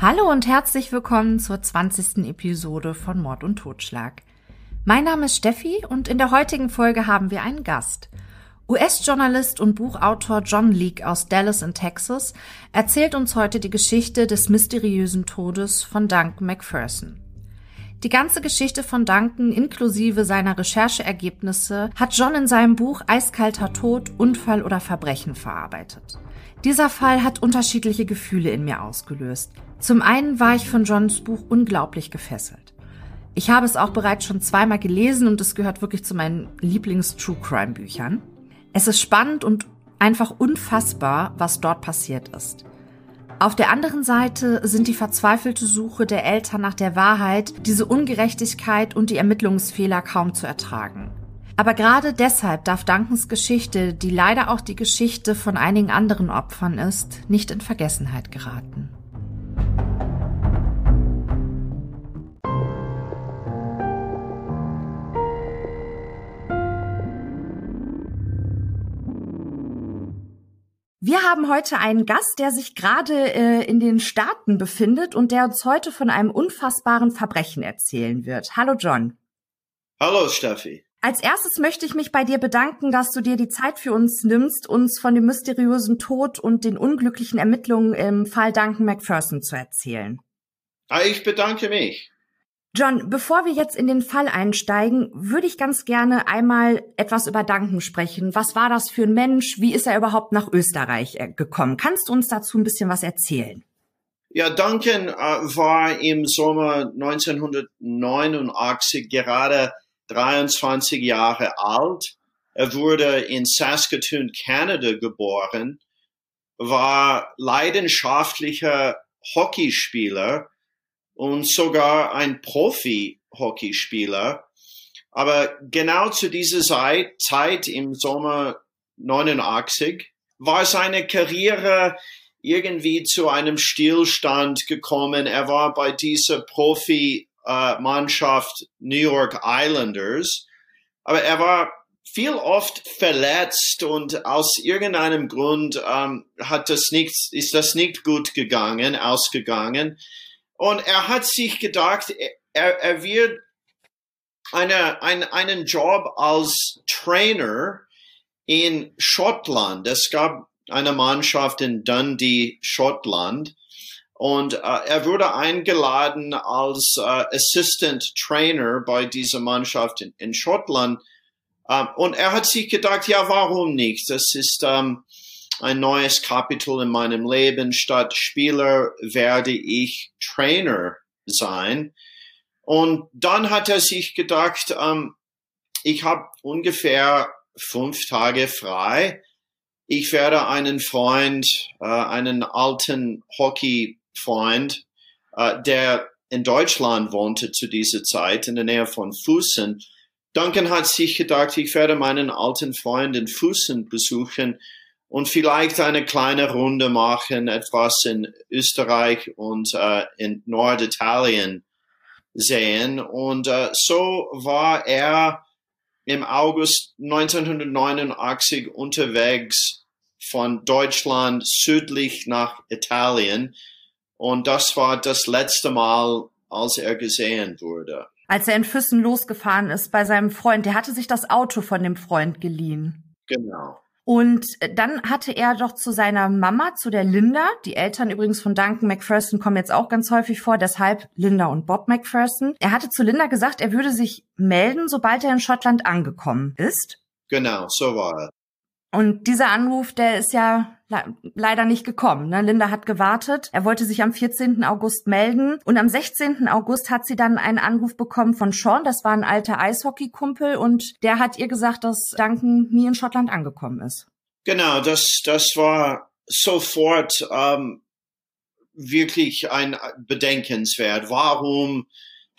Hallo und herzlich willkommen zur 20. Episode von Mord und Totschlag. Mein Name ist Steffi und in der heutigen Folge haben wir einen Gast. US-Journalist und Buchautor John Leake aus Dallas in Texas erzählt uns heute die Geschichte des mysteriösen Todes von Duncan McPherson. Die ganze Geschichte von Duncan inklusive seiner Rechercheergebnisse hat John in seinem Buch Eiskalter Tod, Unfall oder Verbrechen verarbeitet. Dieser Fall hat unterschiedliche Gefühle in mir ausgelöst. Zum einen war ich von Johns Buch unglaublich gefesselt. Ich habe es auch bereits schon zweimal gelesen und es gehört wirklich zu meinen Lieblings-True Crime Büchern. Es ist spannend und einfach unfassbar, was dort passiert ist. Auf der anderen Seite sind die verzweifelte Suche der Eltern nach der Wahrheit, diese Ungerechtigkeit und die Ermittlungsfehler kaum zu ertragen. Aber gerade deshalb darf Duncans Geschichte, die leider auch die Geschichte von einigen anderen Opfern ist, nicht in Vergessenheit geraten. Wir haben heute einen Gast, der sich gerade äh, in den Staaten befindet und der uns heute von einem unfassbaren Verbrechen erzählen wird. Hallo John. Hallo Steffi. Als erstes möchte ich mich bei dir bedanken, dass du dir die Zeit für uns nimmst, uns von dem mysteriösen Tod und den unglücklichen Ermittlungen im Fall Duncan McPherson zu erzählen. Ah, ich bedanke mich. John, bevor wir jetzt in den Fall einsteigen, würde ich ganz gerne einmal etwas über Duncan sprechen. Was war das für ein Mensch? Wie ist er überhaupt nach Österreich äh, gekommen? Kannst du uns dazu ein bisschen was erzählen? Ja, Duncan äh, war im Sommer 1989 gerade 23 Jahre alt. Er wurde in Saskatoon, Kanada geboren, war leidenschaftlicher Hockeyspieler und sogar ein Profi-Hockeyspieler. Aber genau zu dieser Zeit, im Sommer 89 war seine Karriere irgendwie zu einem Stillstand gekommen. Er war bei dieser Profi äh, Mannschaft New York Islanders. Aber er war viel oft verletzt und aus irgendeinem Grund ähm, hat das nicht, ist das nicht gut gegangen, ausgegangen. Und er hat sich gedacht, er, er wird eine, ein, einen Job als Trainer in Schottland. Es gab eine Mannschaft in Dundee, Schottland. Und äh, er wurde eingeladen als äh, Assistant Trainer bei dieser Mannschaft in, in Schottland. Ähm, und er hat sich gedacht, ja, warum nicht? Das ist ähm, ein neues Kapitel in meinem Leben. Statt Spieler werde ich Trainer sein. Und dann hat er sich gedacht, ähm, ich habe ungefähr fünf Tage frei. Ich werde einen Freund, äh, einen alten Hockey Freund, äh, der in Deutschland wohnte zu dieser Zeit, in der Nähe von Fußen. Duncan hat sich gedacht, ich werde meinen alten Freund in Fußen besuchen und vielleicht eine kleine Runde machen, etwas in Österreich und äh, in Norditalien sehen. Und äh, so war er im August 1989 unterwegs von Deutschland südlich nach Italien. Und das war das letzte Mal, als er gesehen wurde. Als er in Füssen losgefahren ist bei seinem Freund, der hatte sich das Auto von dem Freund geliehen. Genau. Und dann hatte er doch zu seiner Mama, zu der Linda, die Eltern übrigens von Duncan McPherson kommen jetzt auch ganz häufig vor, deshalb Linda und Bob McPherson. Er hatte zu Linda gesagt, er würde sich melden, sobald er in Schottland angekommen ist. Genau, so war er. Und dieser Anruf, der ist ja leider nicht gekommen. Ne? Linda hat gewartet. Er wollte sich am 14. August melden. Und am 16. August hat sie dann einen Anruf bekommen von Sean. Das war ein alter Eishockey-Kumpel. Und der hat ihr gesagt, dass Duncan nie in Schottland angekommen ist. Genau, das, das war sofort ähm, wirklich ein Bedenkenswert. Warum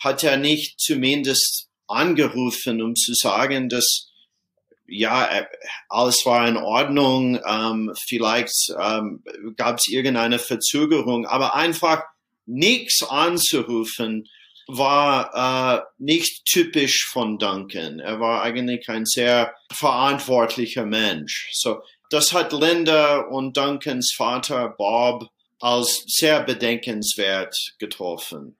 hat er nicht zumindest angerufen, um zu sagen, dass ja, äh, alles war in Ordnung, ähm, vielleicht ähm, gab es irgendeine Verzögerung, aber einfach nichts anzurufen war äh, nicht typisch von Duncan. Er war eigentlich ein sehr verantwortlicher Mensch. So, das hat Linda und Duncans Vater Bob als sehr bedenkenswert getroffen.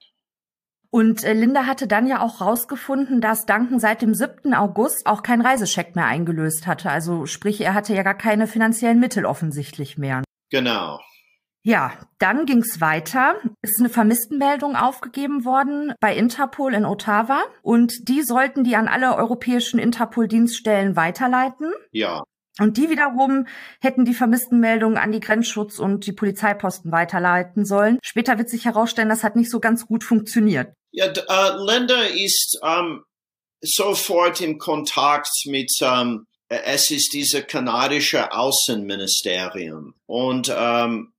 Und äh, Linda hatte dann ja auch rausgefunden, dass Duncan seit dem 7. August auch keinen Reisescheck mehr eingelöst hatte. Also sprich, er hatte ja gar keine finanziellen Mittel offensichtlich mehr. Genau. Ja, dann ging's weiter. Ist eine Vermisstenmeldung aufgegeben worden bei Interpol in Ottawa und die sollten die an alle europäischen Interpol-Dienststellen weiterleiten. Ja. Und die wiederum hätten die Vermisstenmeldungen an die Grenzschutz- und die Polizeiposten weiterleiten sollen. Später wird sich herausstellen, das hat nicht so ganz gut funktioniert. Ja, äh, Linda ist ähm, sofort im Kontakt mit, ähm, es ist diese kanadische Außenministerium. Und ähm,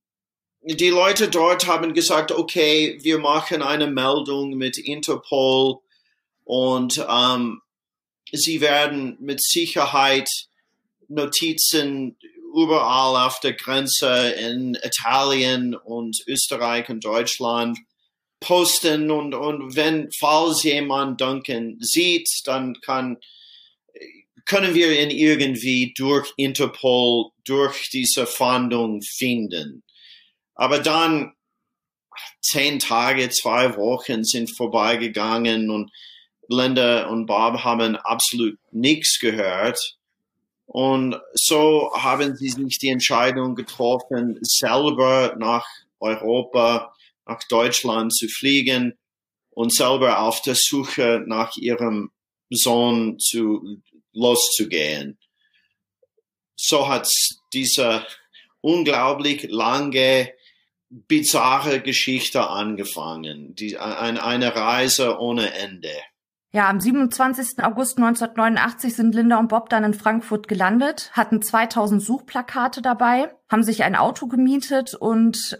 die Leute dort haben gesagt, okay, wir machen eine Meldung mit Interpol und ähm, sie werden mit Sicherheit Notizen überall auf der Grenze in Italien und Österreich und Deutschland posten und, und wenn, falls jemand Duncan sieht, dann kann, können wir ihn irgendwie durch Interpol, durch diese Fahndung finden. Aber dann, zehn Tage, zwei Wochen sind vorbeigegangen und Linda und Bob haben absolut nichts gehört. Und so haben sie sich die Entscheidung getroffen, selber nach Europa, nach Deutschland zu fliegen und selber auf der Suche nach ihrem Sohn zu, loszugehen. So hat diese unglaublich lange, bizarre Geschichte angefangen. Die, ein, eine Reise ohne Ende. Ja, am 27. August 1989 sind Linda und Bob dann in Frankfurt gelandet, hatten 2000 Suchplakate dabei, haben sich ein Auto gemietet und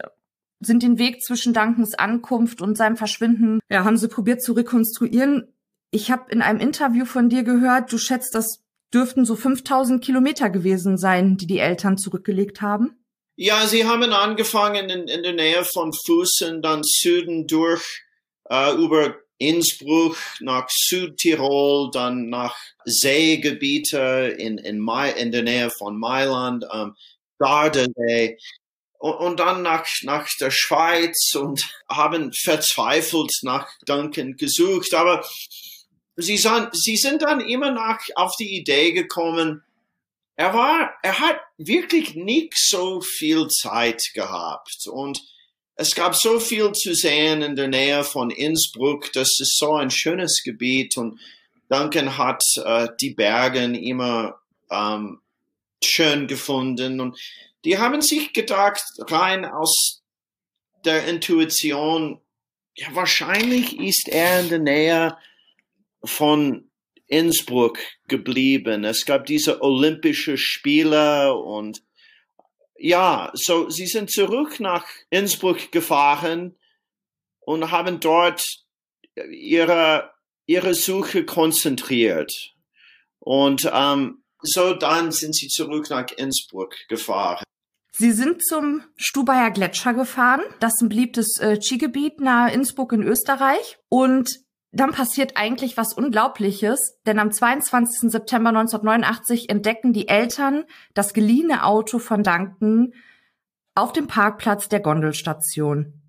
sind den Weg zwischen Duncans Ankunft und seinem Verschwinden, ja, haben sie probiert zu rekonstruieren. Ich habe in einem Interview von dir gehört, du schätzt, das dürften so 5000 Kilometer gewesen sein, die die Eltern zurückgelegt haben. Ja, sie haben angefangen in, in der Nähe von Fußen, dann Süden durch, äh, über Innsbruck nach Südtirol, dann nach Seegebiete in, in, Mai, in der Nähe von Mailand, ähm, Gardasee und, dann nach, nach der Schweiz und haben verzweifelt nach Duncan gesucht. Aber sie, sind, sie sind dann immer nach auf die Idee gekommen, er war, er hat wirklich nicht so viel Zeit gehabt und es gab so viel zu sehen in der Nähe von Innsbruck. Das ist so ein schönes Gebiet und Duncan hat äh, die Berge immer ähm, schön gefunden und die haben sich gedacht, rein aus der Intuition, ja, wahrscheinlich ist er in der Nähe von Innsbruck geblieben. Es gab diese Olympische Spiele und ja, so sie sind zurück nach Innsbruck gefahren und haben dort ihre ihre Suche konzentriert und ähm, so dann sind sie zurück nach Innsbruck gefahren. Sie sind zum Stubaier Gletscher gefahren. Das ist ein beliebtes äh, Skigebiet nahe Innsbruck in Österreich. Und dann passiert eigentlich was Unglaubliches, denn am 22. September 1989 entdecken die Eltern das geliehene Auto von Duncan auf dem Parkplatz der Gondelstation.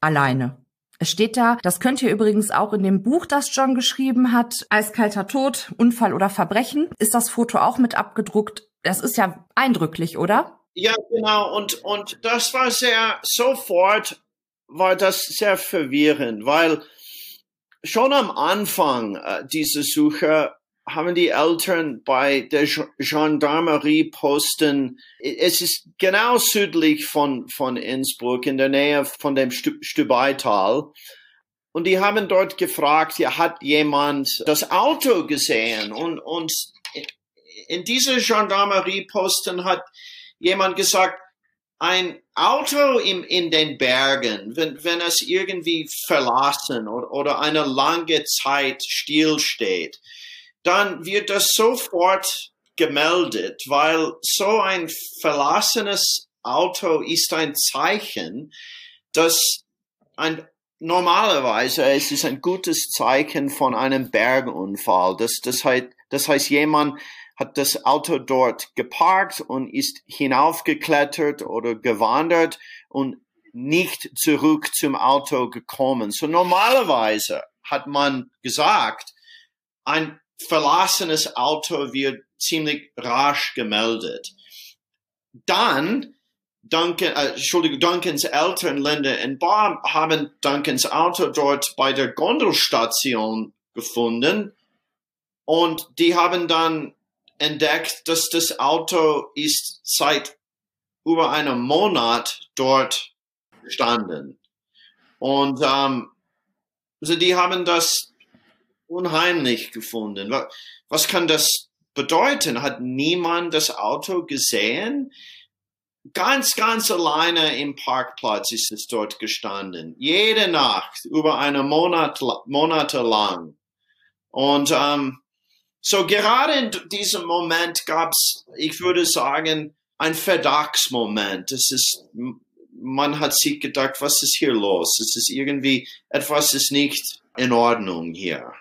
Alleine. Es steht da, das könnt ihr übrigens auch in dem Buch, das John geschrieben hat, Eiskalter Tod, Unfall oder Verbrechen, ist das Foto auch mit abgedruckt. Das ist ja eindrücklich, oder? Ja, genau. Und, und das war sehr, sofort war das sehr verwirrend, weil schon am Anfang äh, dieser Suche haben die Eltern bei der Gendarmerie posten, es ist genau südlich von, von Innsbruck, in der Nähe von dem Stubaital. Und die haben dort gefragt, ja, hat jemand das Auto gesehen? Und, und in dieser Gendarmerie-Posten hat jemand gesagt, ein Auto im, in den Bergen, wenn, wenn es irgendwie verlassen oder, oder eine lange Zeit stillsteht, dann wird das sofort gemeldet, weil so ein verlassenes Auto ist ein Zeichen, dass ein normalerweise es ist ein gutes Zeichen von einem Bergunfall. Das, das, heißt, das heißt, jemand hat das Auto dort geparkt und ist hinaufgeklettert oder gewandert und nicht zurück zum Auto gekommen. So normalerweise hat man gesagt, ein verlassenes Auto wird ziemlich rasch gemeldet. Dann Duncan, äh, Entschuldigung, Duncans Eltern, Linda und Bob, haben Duncans Auto dort bei der Gondelstation gefunden und die haben dann entdeckt, dass das Auto ist seit über einem Monat dort gestanden. Und ähm, also die haben das unheimlich gefunden. Was, was kann das bedeuten? Hat niemand das Auto gesehen? Ganz, ganz alleine im Parkplatz ist es dort gestanden. Jede Nacht, über eine Monat, Monate lang. Und ähm, so gerade in diesem Moment gab es, ich würde sagen, ein Verdachtsmoment. Es ist, man hat sich gedacht, was ist hier los? Es ist irgendwie, etwas ist nicht in Ordnung hier.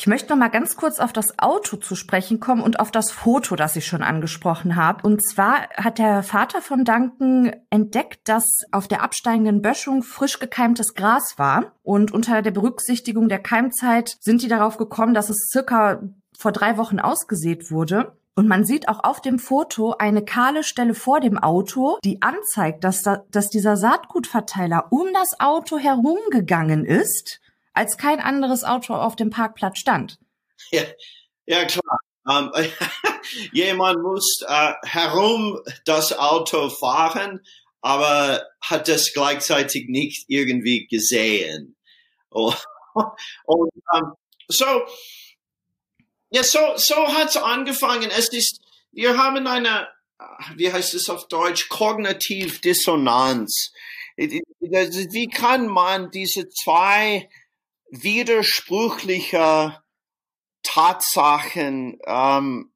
Ich möchte noch mal ganz kurz auf das Auto zu sprechen kommen und auf das Foto, das ich schon angesprochen habe. Und zwar hat der Vater von Duncan entdeckt, dass auf der absteigenden Böschung frisch gekeimtes Gras war. Und unter der Berücksichtigung der Keimzeit sind die darauf gekommen, dass es circa vor drei Wochen ausgesät wurde. Und man sieht auch auf dem Foto eine kahle Stelle vor dem Auto, die anzeigt, dass, da, dass dieser Saatgutverteiler um das Auto herumgegangen ist als kein anderes Auto auf dem Parkplatz stand. Ja, ja klar. Ähm, jemand muss äh, herum das Auto fahren, aber hat das gleichzeitig nicht irgendwie gesehen. Und ähm, so, ja, so, so hat's angefangen. Es ist, wir haben eine, wie heißt es auf Deutsch, kognitiv Dissonanz. Wie kann man diese zwei widersprüchlicher Tatsachen, ähm,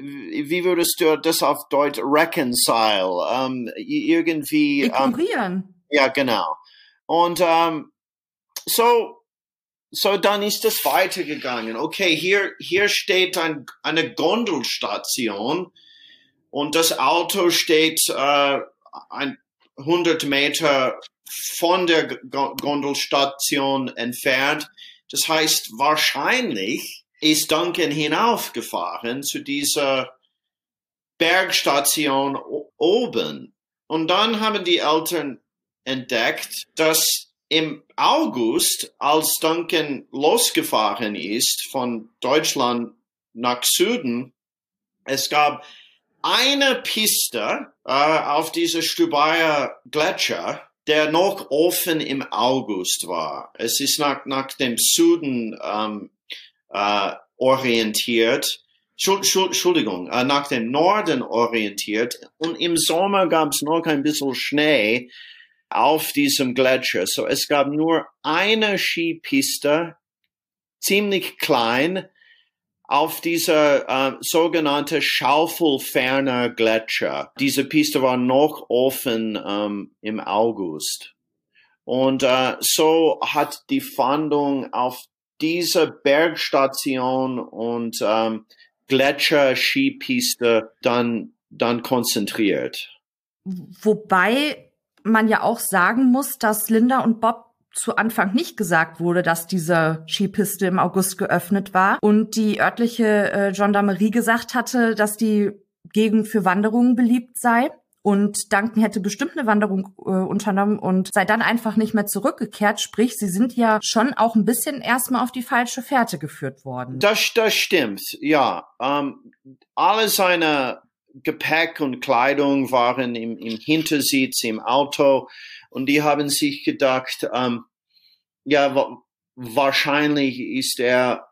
wie würdest du das auf Deutsch reconcile? Ähm, irgendwie. Ähm, Ignorieren. Ähm, ja, genau. Und ähm, so, so dann ist das weitergegangen. Okay, hier, hier steht ein, eine Gondelstation und das Auto steht äh, ein 100 Meter von der Gondelstation entfernt. Das heißt, wahrscheinlich ist Duncan hinaufgefahren zu dieser Bergstation oben. Und dann haben die Eltern entdeckt, dass im August, als Duncan losgefahren ist von Deutschland nach Süden, es gab eine Piste äh, auf dieser Stubaier Gletscher, der noch offen im August war. Es ist nach, nach dem Süden ähm, äh, orientiert. Entschuldigung, äh, nach dem Norden orientiert. Und im Sommer gab es noch ein bisschen Schnee auf diesem Gletscher. So es gab nur eine Skipiste, ziemlich klein, auf dieser äh, sogenannte Schaufelferner Gletscher. Diese Piste war noch offen ähm, im August. Und äh, so hat die Fahndung auf dieser Bergstation und ähm, Gletscher-Skipiste dann, dann konzentriert. Wobei man ja auch sagen muss, dass Linda und Bob zu Anfang nicht gesagt wurde, dass diese Skipiste im August geöffnet war und die örtliche äh, Gendarmerie gesagt hatte, dass die Gegend für Wanderungen beliebt sei. Und Duncan hätte bestimmt eine Wanderung äh, unternommen und sei dann einfach nicht mehr zurückgekehrt. Sprich, sie sind ja schon auch ein bisschen erstmal auf die falsche Fährte geführt worden. Das, das stimmt, ja. Ähm, alle seine Gepäck und Kleidung waren im, im Hintersitz im Auto. Und die haben sich gedacht, ähm, ja, wahrscheinlich ist er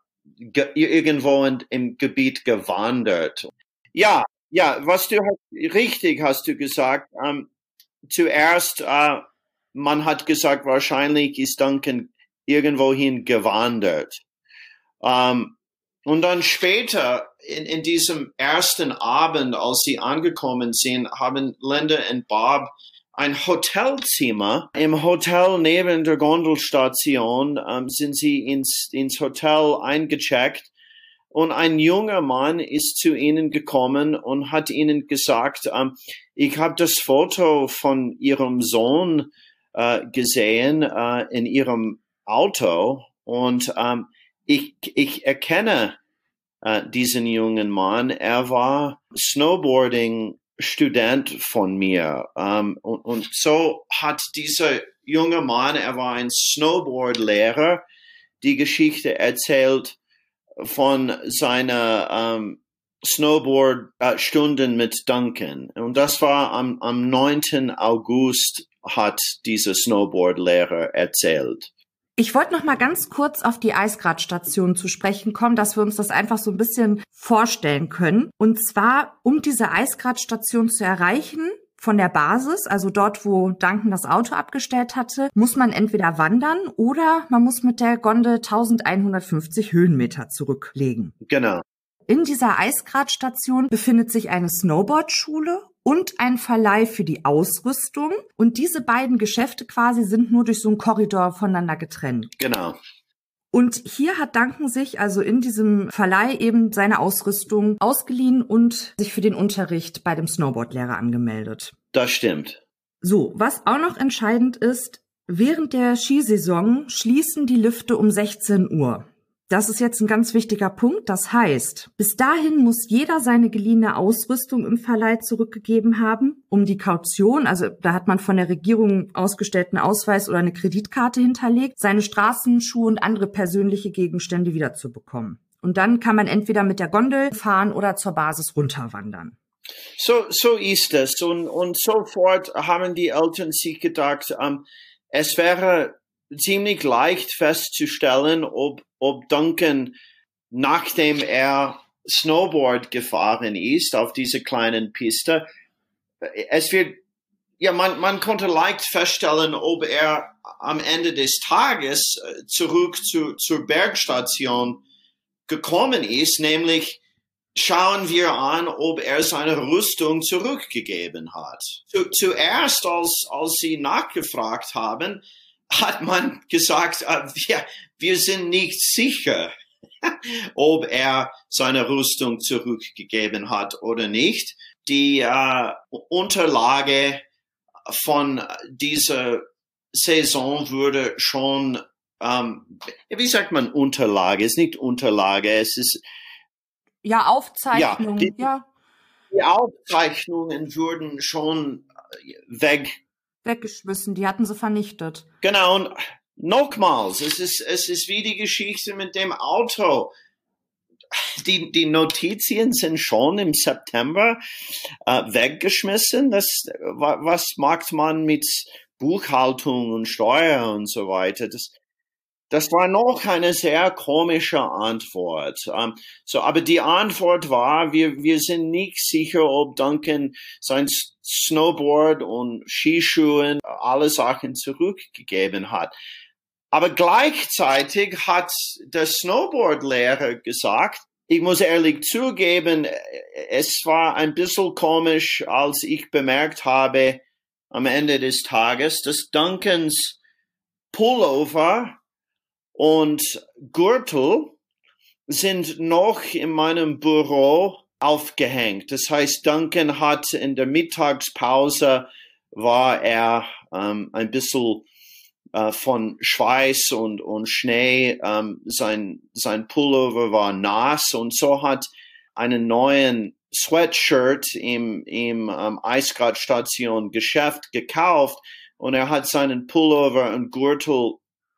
irgendwo in, im Gebiet gewandert. Ja, ja, was du richtig hast du gesagt. Ähm, zuerst, äh, man hat gesagt, wahrscheinlich ist Duncan irgendwohin gewandert. Ähm, und dann später, in, in diesem ersten Abend, als sie angekommen sind, haben Linda und Bob ein Hotelzimmer. Im Hotel neben der Gondelstation ähm, sind sie ins, ins Hotel eingecheckt und ein junger Mann ist zu ihnen gekommen und hat ihnen gesagt, ähm, ich habe das Foto von ihrem Sohn äh, gesehen äh, in ihrem Auto und ähm, ich, ich erkenne äh, diesen jungen Mann. Er war Snowboarding-Student von mir. Ähm, und, und so hat dieser junge Mann, er war ein Snowboard-Lehrer, die Geschichte erzählt von seiner ähm, Snowboard-Stunden mit Duncan. Und das war am, am 9. August hat dieser Snowboard-Lehrer erzählt. Ich wollte noch mal ganz kurz auf die Eisgradstation zu sprechen kommen, dass wir uns das einfach so ein bisschen vorstellen können. Und zwar, um diese Eisgradstation zu erreichen, von der Basis, also dort, wo Duncan das Auto abgestellt hatte, muss man entweder wandern oder man muss mit der Gondel 1150 Höhenmeter zurücklegen. Genau. In dieser Eisgradstation befindet sich eine Snowboardschule und ein Verleih für die Ausrüstung. Und diese beiden Geschäfte quasi sind nur durch so einen Korridor voneinander getrennt. Genau. Und hier hat Duncan sich also in diesem Verleih eben seine Ausrüstung ausgeliehen und sich für den Unterricht bei dem Snowboardlehrer angemeldet. Das stimmt. So, was auch noch entscheidend ist, während der Skisaison schließen die Lüfte um 16 Uhr. Das ist jetzt ein ganz wichtiger Punkt. Das heißt, bis dahin muss jeder seine geliehene Ausrüstung im Verleih zurückgegeben haben, um die Kaution, also da hat man von der Regierung ausgestellten Ausweis oder eine Kreditkarte hinterlegt, seine Straßenschuhe und andere persönliche Gegenstände wiederzubekommen. Und dann kann man entweder mit der Gondel fahren oder zur Basis runterwandern. So, so ist es. Und, und sofort haben die Eltern sich gedacht, ähm, es wäre ziemlich leicht festzustellen, ob, ob Duncan, nachdem er Snowboard gefahren ist auf diese kleinen Piste, es wird, ja, man, man konnte leicht feststellen, ob er am Ende des Tages äh, zurück zu, zur Bergstation gekommen ist, nämlich schauen wir an, ob er seine Rüstung zurückgegeben hat. Zu, zuerst, als, als sie nachgefragt haben, hat man gesagt, äh, wir, wir sind nicht sicher, ob er seine Rüstung zurückgegeben hat oder nicht. Die äh, Unterlage von dieser Saison wurde schon, ähm, wie sagt man Unterlage? Es ist nicht Unterlage, es ist ja Aufzeichnung. Ja, die, ja. die Aufzeichnungen wurden schon weg weggeschmissen, die hatten sie vernichtet. Genau, und nochmals, es ist, es ist wie die Geschichte mit dem Auto. Die, die Notizien sind schon im September äh, weggeschmissen. Das, was macht man mit Buchhaltung und Steuer und so weiter? Das, das war noch eine sehr komische Antwort. Um, so, aber die Antwort war, wir, wir sind nicht sicher, ob Duncan sein Snowboard und Skischuhen alle Sachen zurückgegeben hat. Aber gleichzeitig hat der Snowboardlehrer gesagt, ich muss ehrlich zugeben, es war ein bisschen komisch, als ich bemerkt habe am Ende des Tages, dass Duncans Pullover und Gürtel sind noch in meinem Büro aufgehängt. Das heißt, Duncan hat in der Mittagspause war er ähm, ein bisschen äh, von Schweiß und, und Schnee, ähm, sein, sein Pullover war nass und so hat einen neuen Sweatshirt im, im ähm, Eisgradstation Geschäft gekauft und er hat seinen Pullover und Gürtel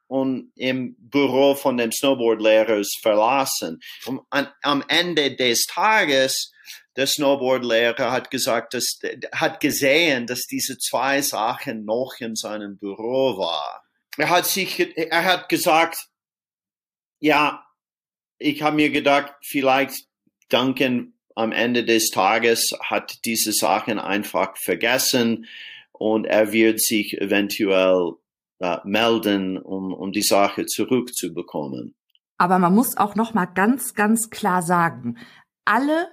und im Büro von dem Snowboardlehrers verlassen. Und an, am Ende des Tages, der Snowboardlehrer hat gesagt, dass, hat gesehen, dass diese zwei Sachen noch in seinem Büro war. Er hat sich, er hat gesagt, ja, ich habe mir gedacht, vielleicht Duncan am Ende des Tages hat diese Sachen einfach vergessen und er wird sich eventuell äh, melden, um, um die Sache zurückzubekommen. Aber man muss auch noch mal ganz, ganz klar sagen, alle,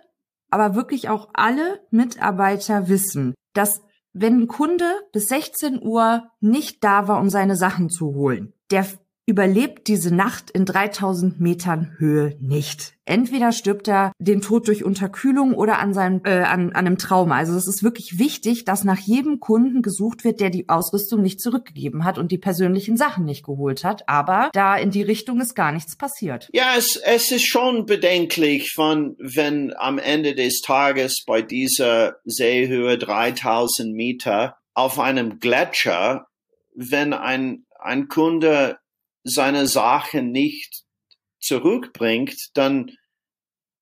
aber wirklich auch alle Mitarbeiter wissen, dass wenn ein Kunde bis 16 Uhr nicht da war, um seine Sachen zu holen, der überlebt diese Nacht in 3000 Metern Höhe nicht. Entweder stirbt er den Tod durch Unterkühlung oder an seinem äh, an, an einem Trauma. Also es ist wirklich wichtig, dass nach jedem Kunden gesucht wird, der die Ausrüstung nicht zurückgegeben hat und die persönlichen Sachen nicht geholt hat. Aber da in die Richtung ist gar nichts passiert. Ja, es, es ist schon bedenklich, von wenn am Ende des Tages bei dieser Seehöhe 3000 Meter auf einem Gletscher, wenn ein ein Kunde seine Sache nicht zurückbringt, dann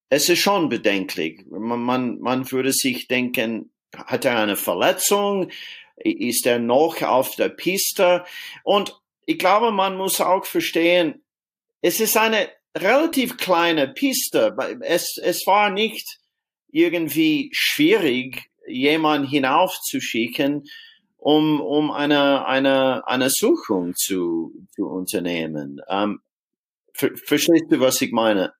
es ist schon bedenklich. Man, man, man würde sich denken, hat er eine Verletzung? Ist er noch auf der Piste? Und ich glaube, man muss auch verstehen, es ist eine relativ kleine Piste. Es, es war nicht irgendwie schwierig, jemanden hinaufzuschicken um, um eine, eine, eine Suchung zu, zu unternehmen. Ähm, ver verstehst du, was ich meine?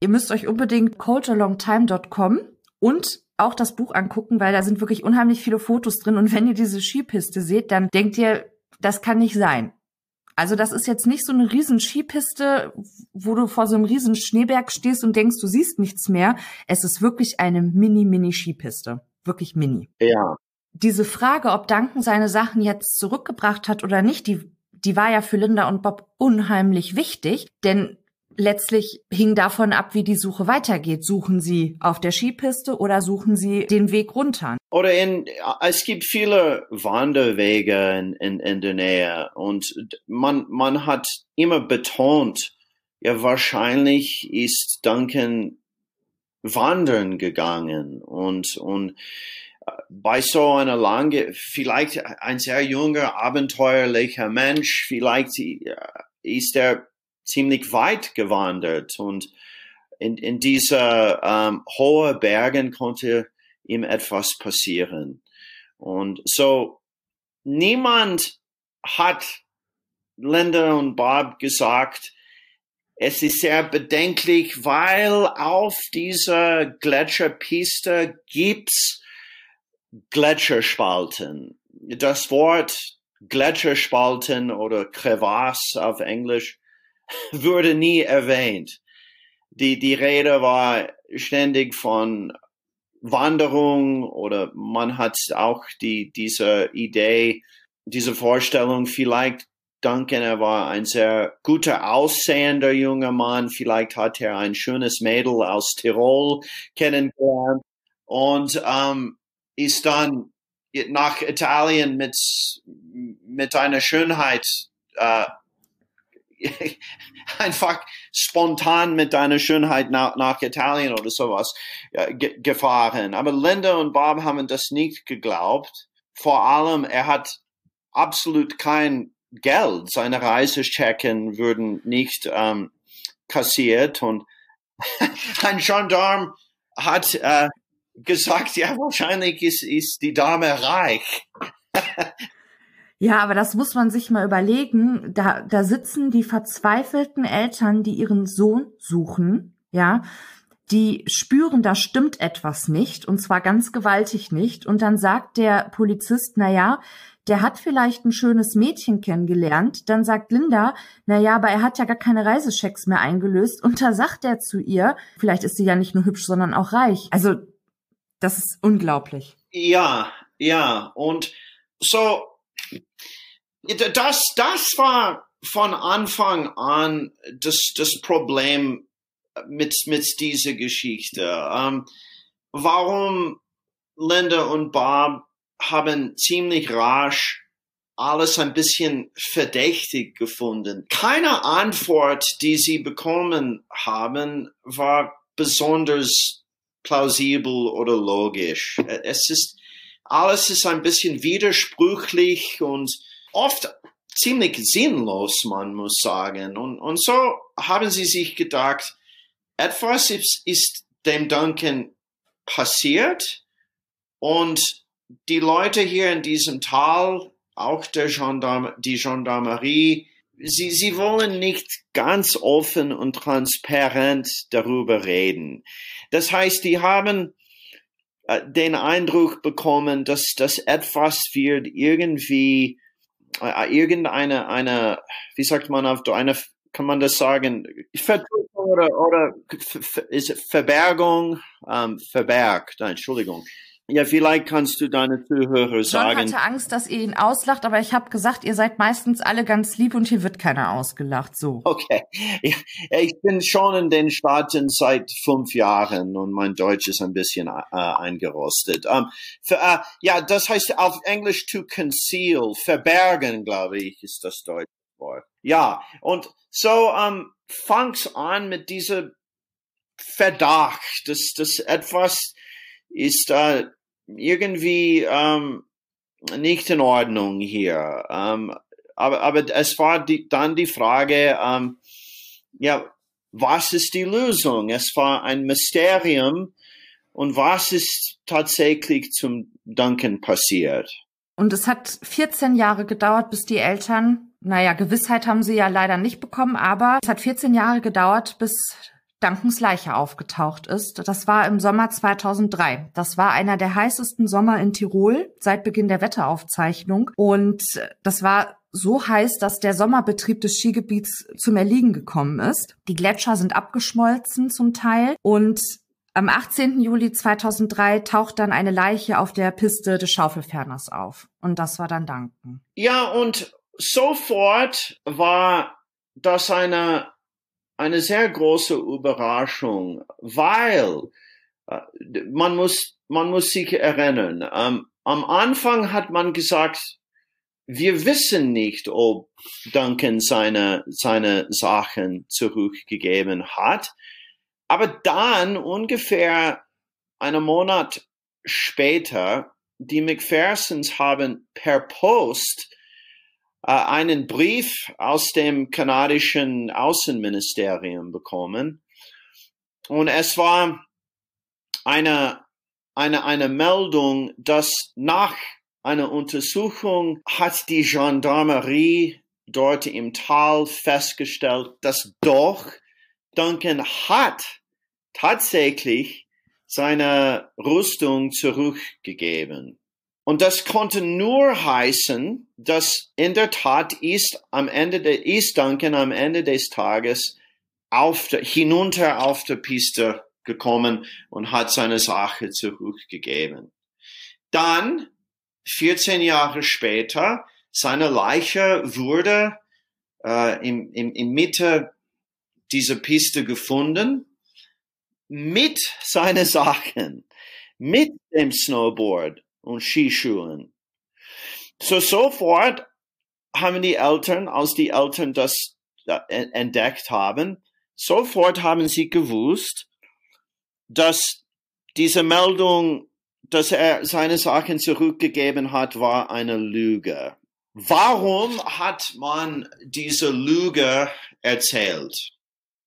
Ihr müsst euch unbedingt coachalongtime.com und auch das Buch angucken, weil da sind wirklich unheimlich viele Fotos drin. Und wenn ihr diese Skipiste seht, dann denkt ihr, das kann nicht sein. Also das ist jetzt nicht so eine riesen Skipiste, wo du vor so einem riesen Schneeberg stehst und denkst, du siehst nichts mehr. Es ist wirklich eine mini-mini-Skipiste. Wirklich mini. Ja, diese Frage, ob Duncan seine Sachen jetzt zurückgebracht hat oder nicht, die, die war ja für Linda und Bob unheimlich wichtig, denn letztlich hing davon ab, wie die Suche weitergeht. Suchen sie auf der Skipiste oder suchen sie den Weg runter? Oder in, es gibt viele Wanderwege in, in, in der Nähe und man, man hat immer betont, ja, wahrscheinlich ist Duncan wandern gegangen und, und bei so einer lange, vielleicht ein sehr junger, abenteuerlicher Mensch, vielleicht äh, ist er ziemlich weit gewandert und in, in dieser ähm, hohe Bergen konnte ihm etwas passieren. Und so niemand hat Linda und Bob gesagt, es ist sehr bedenklich, weil auf dieser Gletscherpiste gibt's Gletscherspalten. Das Wort Gletscherspalten oder Crevasse auf Englisch wurde nie erwähnt. Die, die Rede war ständig von Wanderung oder man hat auch die, diese Idee, diese Vorstellung, vielleicht Duncan, er war ein sehr guter aussehender junger Mann, vielleicht hat er ein schönes Mädel aus Tirol kennengelernt und ähm, ist dann nach Italien mit, mit einer Schönheit äh, einfach spontan mit deiner Schönheit nach, nach Italien oder sowas äh, ge gefahren. Aber Linda und Bob haben das nicht geglaubt. Vor allem, er hat absolut kein Geld. Seine Reisechecken würden nicht ähm, kassiert und ein Gendarm hat äh, gesagt, ja, wahrscheinlich ist, ist die Dame reich. Ja, aber das muss man sich mal überlegen. Da, da sitzen die verzweifelten Eltern, die ihren Sohn suchen, ja, die spüren, da stimmt etwas nicht, und zwar ganz gewaltig nicht. Und dann sagt der Polizist, na ja, der hat vielleicht ein schönes Mädchen kennengelernt. Dann sagt Linda, na ja, aber er hat ja gar keine Reisechecks mehr eingelöst. Und da sagt er zu ihr, vielleicht ist sie ja nicht nur hübsch, sondern auch reich. Also das ist unglaublich. Ja, ja. Und so, das, das war von Anfang an das, das Problem mit, mit dieser Geschichte. Ähm, warum Linda und Bob haben ziemlich rasch alles ein bisschen verdächtig gefunden. Keine Antwort, die sie bekommen haben, war besonders plausibel oder logisch. Es ist, alles ist ein bisschen widersprüchlich und oft ziemlich sinnlos, man muss sagen. Und, und so haben sie sich gedacht, etwas ist, ist dem Duncan passiert und die Leute hier in diesem Tal, auch der Gendarm die Gendarmerie, sie, sie wollen nicht ganz offen und transparent darüber reden. Das heißt, die haben äh, den Eindruck bekommen, dass das etwas wird irgendwie äh, irgendeine, eine, wie sagt man auf eine, kann man das sagen, Verdrückung oder, oder ist Verbergung, ähm, verbergt, Entschuldigung. Ja, vielleicht kannst du deine Zuhörer sagen. Ich hatte Angst, dass ihr ihn auslacht, aber ich habe gesagt, ihr seid meistens alle ganz lieb und hier wird keiner ausgelacht. So. Okay. Ich, ich bin schon in den Staaten seit fünf Jahren und mein Deutsch ist ein bisschen äh, eingerostet. Um, ähm, für, uh, ja, das heißt auf Englisch to conceal, verbergen, glaube ich, ist das deutsche Wort. Ja, und so um, ähm, fang's an mit dieser Verdacht, dass das etwas ist äh, irgendwie ähm, nicht in Ordnung hier. Ähm, aber, aber es war die, dann die Frage, ähm, ja, was ist die Lösung? Es war ein Mysterium und was ist tatsächlich zum Duncan passiert? Und es hat 14 Jahre gedauert, bis die Eltern, naja, Gewissheit haben sie ja leider nicht bekommen, aber es hat 14 Jahre gedauert, bis Duncans Leiche aufgetaucht ist. Das war im Sommer 2003. Das war einer der heißesten Sommer in Tirol seit Beginn der Wetteraufzeichnung. Und das war so heiß, dass der Sommerbetrieb des Skigebiets zum Erliegen gekommen ist. Die Gletscher sind abgeschmolzen zum Teil und am 18. Juli 2003 taucht dann eine Leiche auf der Piste des Schaufelferners auf. Und das war dann Duncan. Ja, und sofort war das eine eine sehr große Überraschung, weil äh, man muss man muss sich erinnern. Ähm, am Anfang hat man gesagt, wir wissen nicht, ob Duncan seine seine Sachen zurückgegeben hat. Aber dann ungefähr einen Monat später, die McPhersons haben per Post einen Brief aus dem kanadischen Außenministerium bekommen. Und es war eine, eine, eine Meldung, dass nach einer Untersuchung hat die Gendarmerie dort im Tal festgestellt, dass doch Duncan hat tatsächlich seine Rüstung zurückgegeben. Und das konnte nur heißen, dass in der Tat ist am Ende der ist Duncan am Ende des Tages auf der, hinunter auf der Piste gekommen und hat seine Sache zurückgegeben. Dann, 14 Jahre später, seine Leiche wurde äh, im, im, im Mitte dieser Piste gefunden mit seinen Sachen, mit dem Snowboard und Skischuhen. So sofort haben die Eltern, als die Eltern das äh, entdeckt haben, sofort haben sie gewusst, dass diese Meldung, dass er seine Sachen zurückgegeben hat, war eine Lüge. Warum hat man diese Lüge erzählt?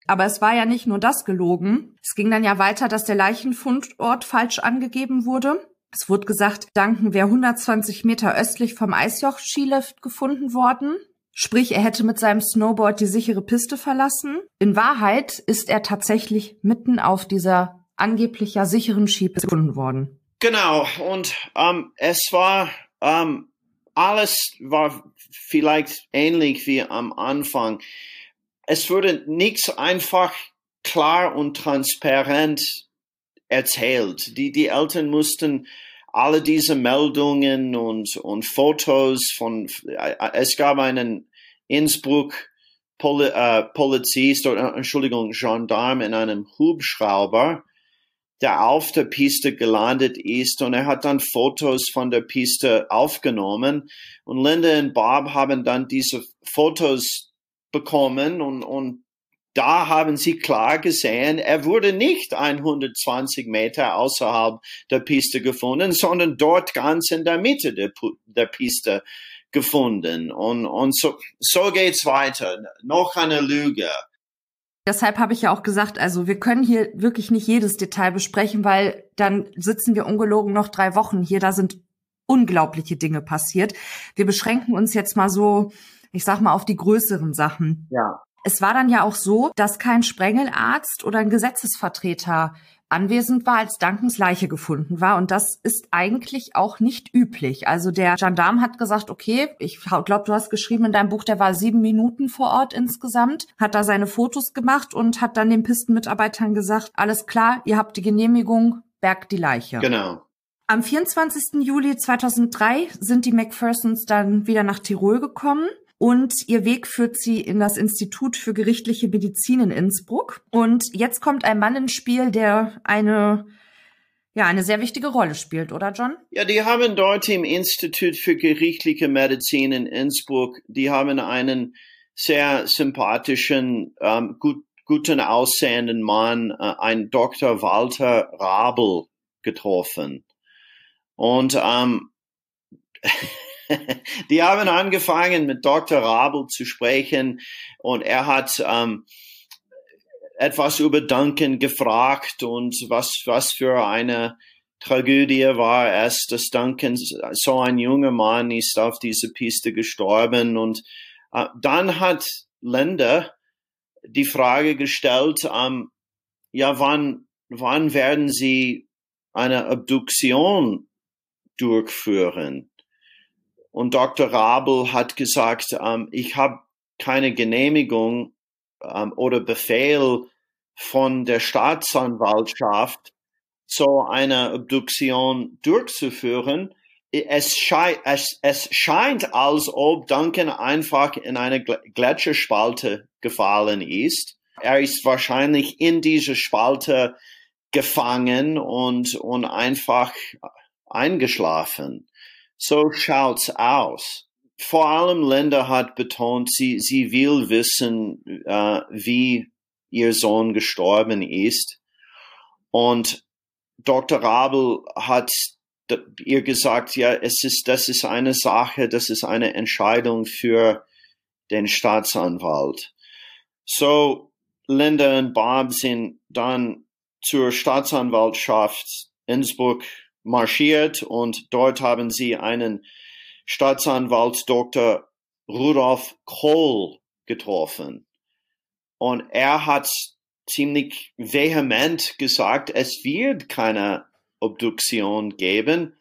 Aber es war ja nicht nur das gelogen. Es ging dann ja weiter, dass der Leichenfundort falsch angegeben wurde. Es wurde gesagt, Duncan wäre 120 Meter östlich vom Eisjoch-Skilift gefunden worden. Sprich, er hätte mit seinem Snowboard die sichere Piste verlassen. In Wahrheit ist er tatsächlich mitten auf dieser angeblich ja sicheren Skipiste gefunden worden. Genau, und ähm, es war ähm, alles war vielleicht ähnlich wie am Anfang. Es wurde nichts einfach klar und transparent erzählt. Die, die Eltern mussten alle diese Meldungen und, und Fotos von, äh, es gab einen Innsbruck Poli, äh, Polizist oder, Entschuldigung, Gendarm in einem Hubschrauber, der auf der Piste gelandet ist und er hat dann Fotos von der Piste aufgenommen und Linda und Bob haben dann diese Fotos bekommen und, und da haben sie klar gesehen, er wurde nicht 120 Meter außerhalb der Piste gefunden, sondern dort ganz in der Mitte der, der Piste gefunden. Und, und so, so geht's weiter. Noch eine Lüge. Deshalb habe ich ja auch gesagt, also wir können hier wirklich nicht jedes Detail besprechen, weil dann sitzen wir ungelogen noch drei Wochen hier. Da sind unglaubliche Dinge passiert. Wir beschränken uns jetzt mal so, ich sag mal, auf die größeren Sachen. Ja. Es war dann ja auch so, dass kein Sprengelarzt oder ein Gesetzesvertreter anwesend war, als Duncans Leiche gefunden war. Und das ist eigentlich auch nicht üblich. Also der Gendarm hat gesagt, okay, ich glaube, du hast geschrieben in deinem Buch, der war sieben Minuten vor Ort insgesamt, hat da seine Fotos gemacht und hat dann den Pistenmitarbeitern gesagt, alles klar, ihr habt die Genehmigung, bergt die Leiche. Genau. Am 24. Juli 2003 sind die Macphersons dann wieder nach Tirol gekommen und ihr Weg führt sie in das Institut für gerichtliche Medizin in Innsbruck. Und jetzt kommt ein Mann ins Spiel, der eine ja, eine sehr wichtige Rolle spielt, oder John? Ja, die haben dort im Institut für gerichtliche Medizin in Innsbruck, die haben einen sehr sympathischen, ähm, gut, guten aussehenden Mann, äh, ein Dr. Walter Rabel getroffen. Und ähm, die haben angefangen mit Dr. Rabel zu sprechen und er hat ähm, etwas über Duncan gefragt und was, was für eine Tragödie war es, dass Duncan, so ein junger Mann, ist auf dieser Piste gestorben. Und äh, dann hat Linda die Frage gestellt, ähm, ja, wann, wann werden Sie eine Abduktion durchführen. Und Dr. Rabel hat gesagt, ähm, ich habe keine Genehmigung ähm, oder Befehl von der Staatsanwaltschaft, so eine Abduktion durchzuführen. Es, schei es, es scheint, als ob Duncan einfach in eine Gletscherspalte gefallen ist. Er ist wahrscheinlich in diese Spalte gefangen und, und einfach eingeschlafen. So schaut's aus. Vor allem Linda hat betont, sie, sie will wissen, äh, wie ihr Sohn gestorben ist. Und Dr. Rabel hat ihr gesagt, ja, es ist, das ist eine Sache, das ist eine Entscheidung für den Staatsanwalt. So, Linda und Bob sind dann zur Staatsanwaltschaft Innsbruck marschiert und dort haben sie einen Staatsanwalt Dr. Rudolf Kohl getroffen. Und er hat ziemlich vehement gesagt, es wird keine Obduktion geben.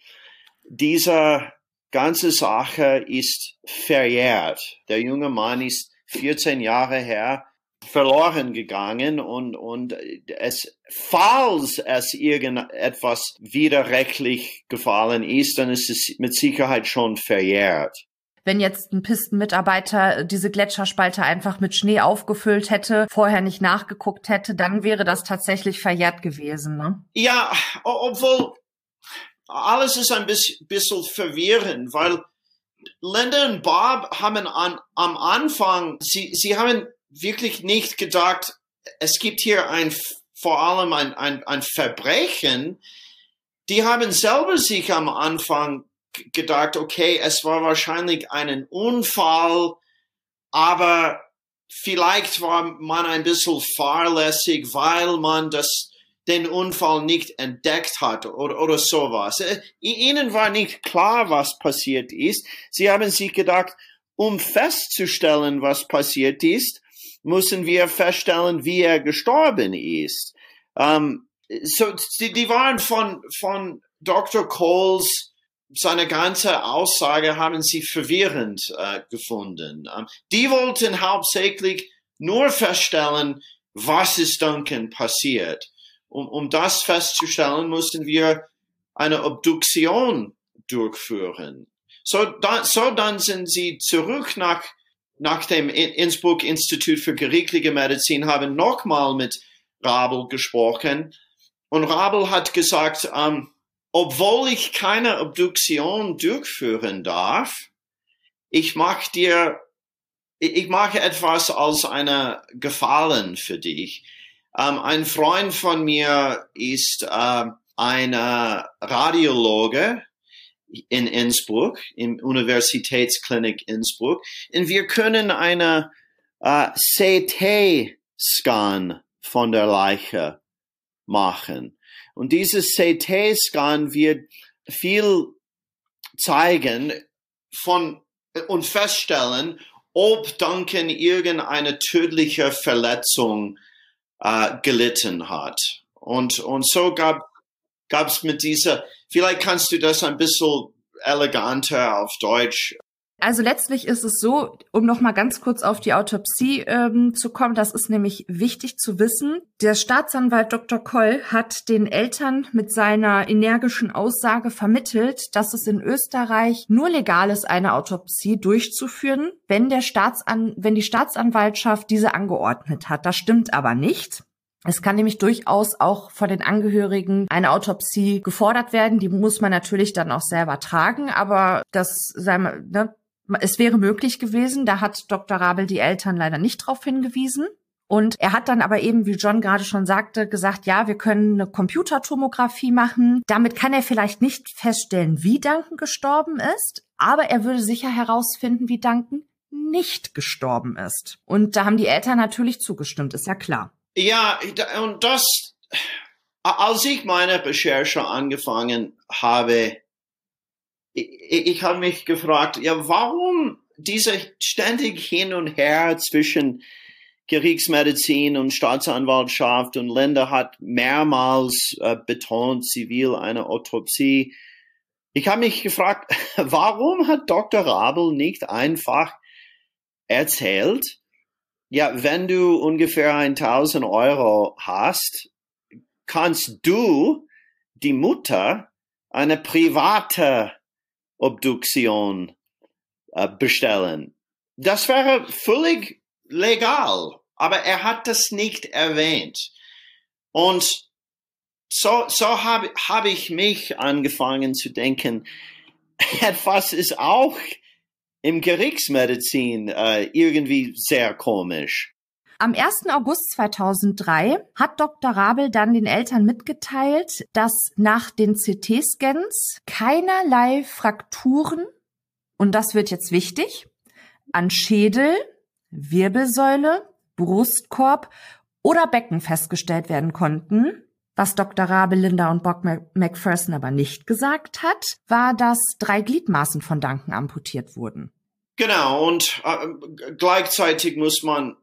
Diese ganze Sache ist verjährt. Der junge Mann ist 14 Jahre her verloren gegangen und, und es, falls es irgendetwas widerrechtlich gefallen ist, dann ist es mit Sicherheit schon verjährt. Wenn jetzt ein Pistenmitarbeiter diese Gletscherspalte einfach mit Schnee aufgefüllt hätte, vorher nicht nachgeguckt hätte, dann wäre das tatsächlich verjährt gewesen, ne? Ja, obwohl alles ist ein bisschen verwirrend, weil Linda und Bob haben an, am Anfang, sie, sie haben wirklich nicht gedacht, es gibt hier ein, vor allem ein, ein, ein Verbrechen. Die haben selber sich am Anfang gedacht, okay, es war wahrscheinlich ein Unfall, aber vielleicht war man ein bisschen fahrlässig, weil man das, den Unfall nicht entdeckt hat oder, oder sowas. Äh, ihnen war nicht klar, was passiert ist. Sie haben sich gedacht, um festzustellen, was passiert ist, müssen wir feststellen, wie er gestorben ist. Ähm, so, die, die waren von, von Dr. Coles seine ganze Aussage haben sie verwirrend äh, gefunden. Ähm, die wollten hauptsächlich nur feststellen, was ist Duncan passiert. Um, um das festzustellen, mussten wir eine Obduktion durchführen. So, da, so dann sind sie zurück nach nach dem Innsbruck Institut für gerichtliche Medizin haben nochmal mit Rabel gesprochen und Rabel hat gesagt, ähm, obwohl ich keine Obduktion durchführen darf, ich mache dir, ich mache etwas als eine Gefallen für dich. Ähm, ein Freund von mir ist äh, ein Radiologe in Innsbruck, im Universitätsklinik Innsbruck. Und wir können eine äh, CT-Scan von der Leiche machen. Und dieses CT-Scan wird viel zeigen von und feststellen, ob Duncan irgendeine tödliche Verletzung äh, gelitten hat. Und, und so gab es mit dieser, vielleicht kannst du das ein bisschen eleganter auf Deutsch also letztlich ist es so, um noch mal ganz kurz auf die Autopsie ähm, zu kommen, das ist nämlich wichtig zu wissen. Der Staatsanwalt Dr. Koll hat den Eltern mit seiner energischen Aussage vermittelt, dass es in Österreich nur legal ist, eine Autopsie durchzuführen, wenn der Staatsan wenn die Staatsanwaltschaft diese angeordnet hat. Das stimmt aber nicht. Es kann nämlich durchaus auch von den Angehörigen eine Autopsie gefordert werden. Die muss man natürlich dann auch selber tragen, aber das mal, ne, es wäre möglich gewesen, da hat Dr. Rabel die Eltern leider nicht drauf hingewiesen. Und er hat dann aber eben, wie John gerade schon sagte, gesagt, ja, wir können eine Computertomographie machen. Damit kann er vielleicht nicht feststellen, wie Duncan gestorben ist, aber er würde sicher herausfinden, wie Duncan nicht gestorben ist. Und da haben die Eltern natürlich zugestimmt, ist ja klar. Ja, und das, als ich meine Recherche angefangen habe, ich, ich habe mich gefragt, ja, warum dieser ständig hin und her zwischen Kriegsmedizin und Staatsanwaltschaft und Länder hat mehrmals äh, betont, zivil eine Autopsie. Ich habe mich gefragt, warum hat Dr. Rabel nicht einfach erzählt, ja, wenn du ungefähr 1000 Euro hast, kannst du die Mutter eine private Obduktion äh, bestellen. Das wäre völlig legal, aber er hat das nicht erwähnt. Und so, so habe hab ich mich angefangen zu denken, etwas ist auch im Gerichtsmedizin äh, irgendwie sehr komisch. Am 1. August 2003 hat Dr. Rabel dann den Eltern mitgeteilt, dass nach den CT-Scans keinerlei Frakturen, und das wird jetzt wichtig, an Schädel, Wirbelsäule, Brustkorb oder Becken festgestellt werden konnten. Was Dr. Rabel, Linda und Bob McPherson aber nicht gesagt hat, war, dass drei Gliedmaßen von Duncan amputiert wurden. Genau, und äh, gleichzeitig muss man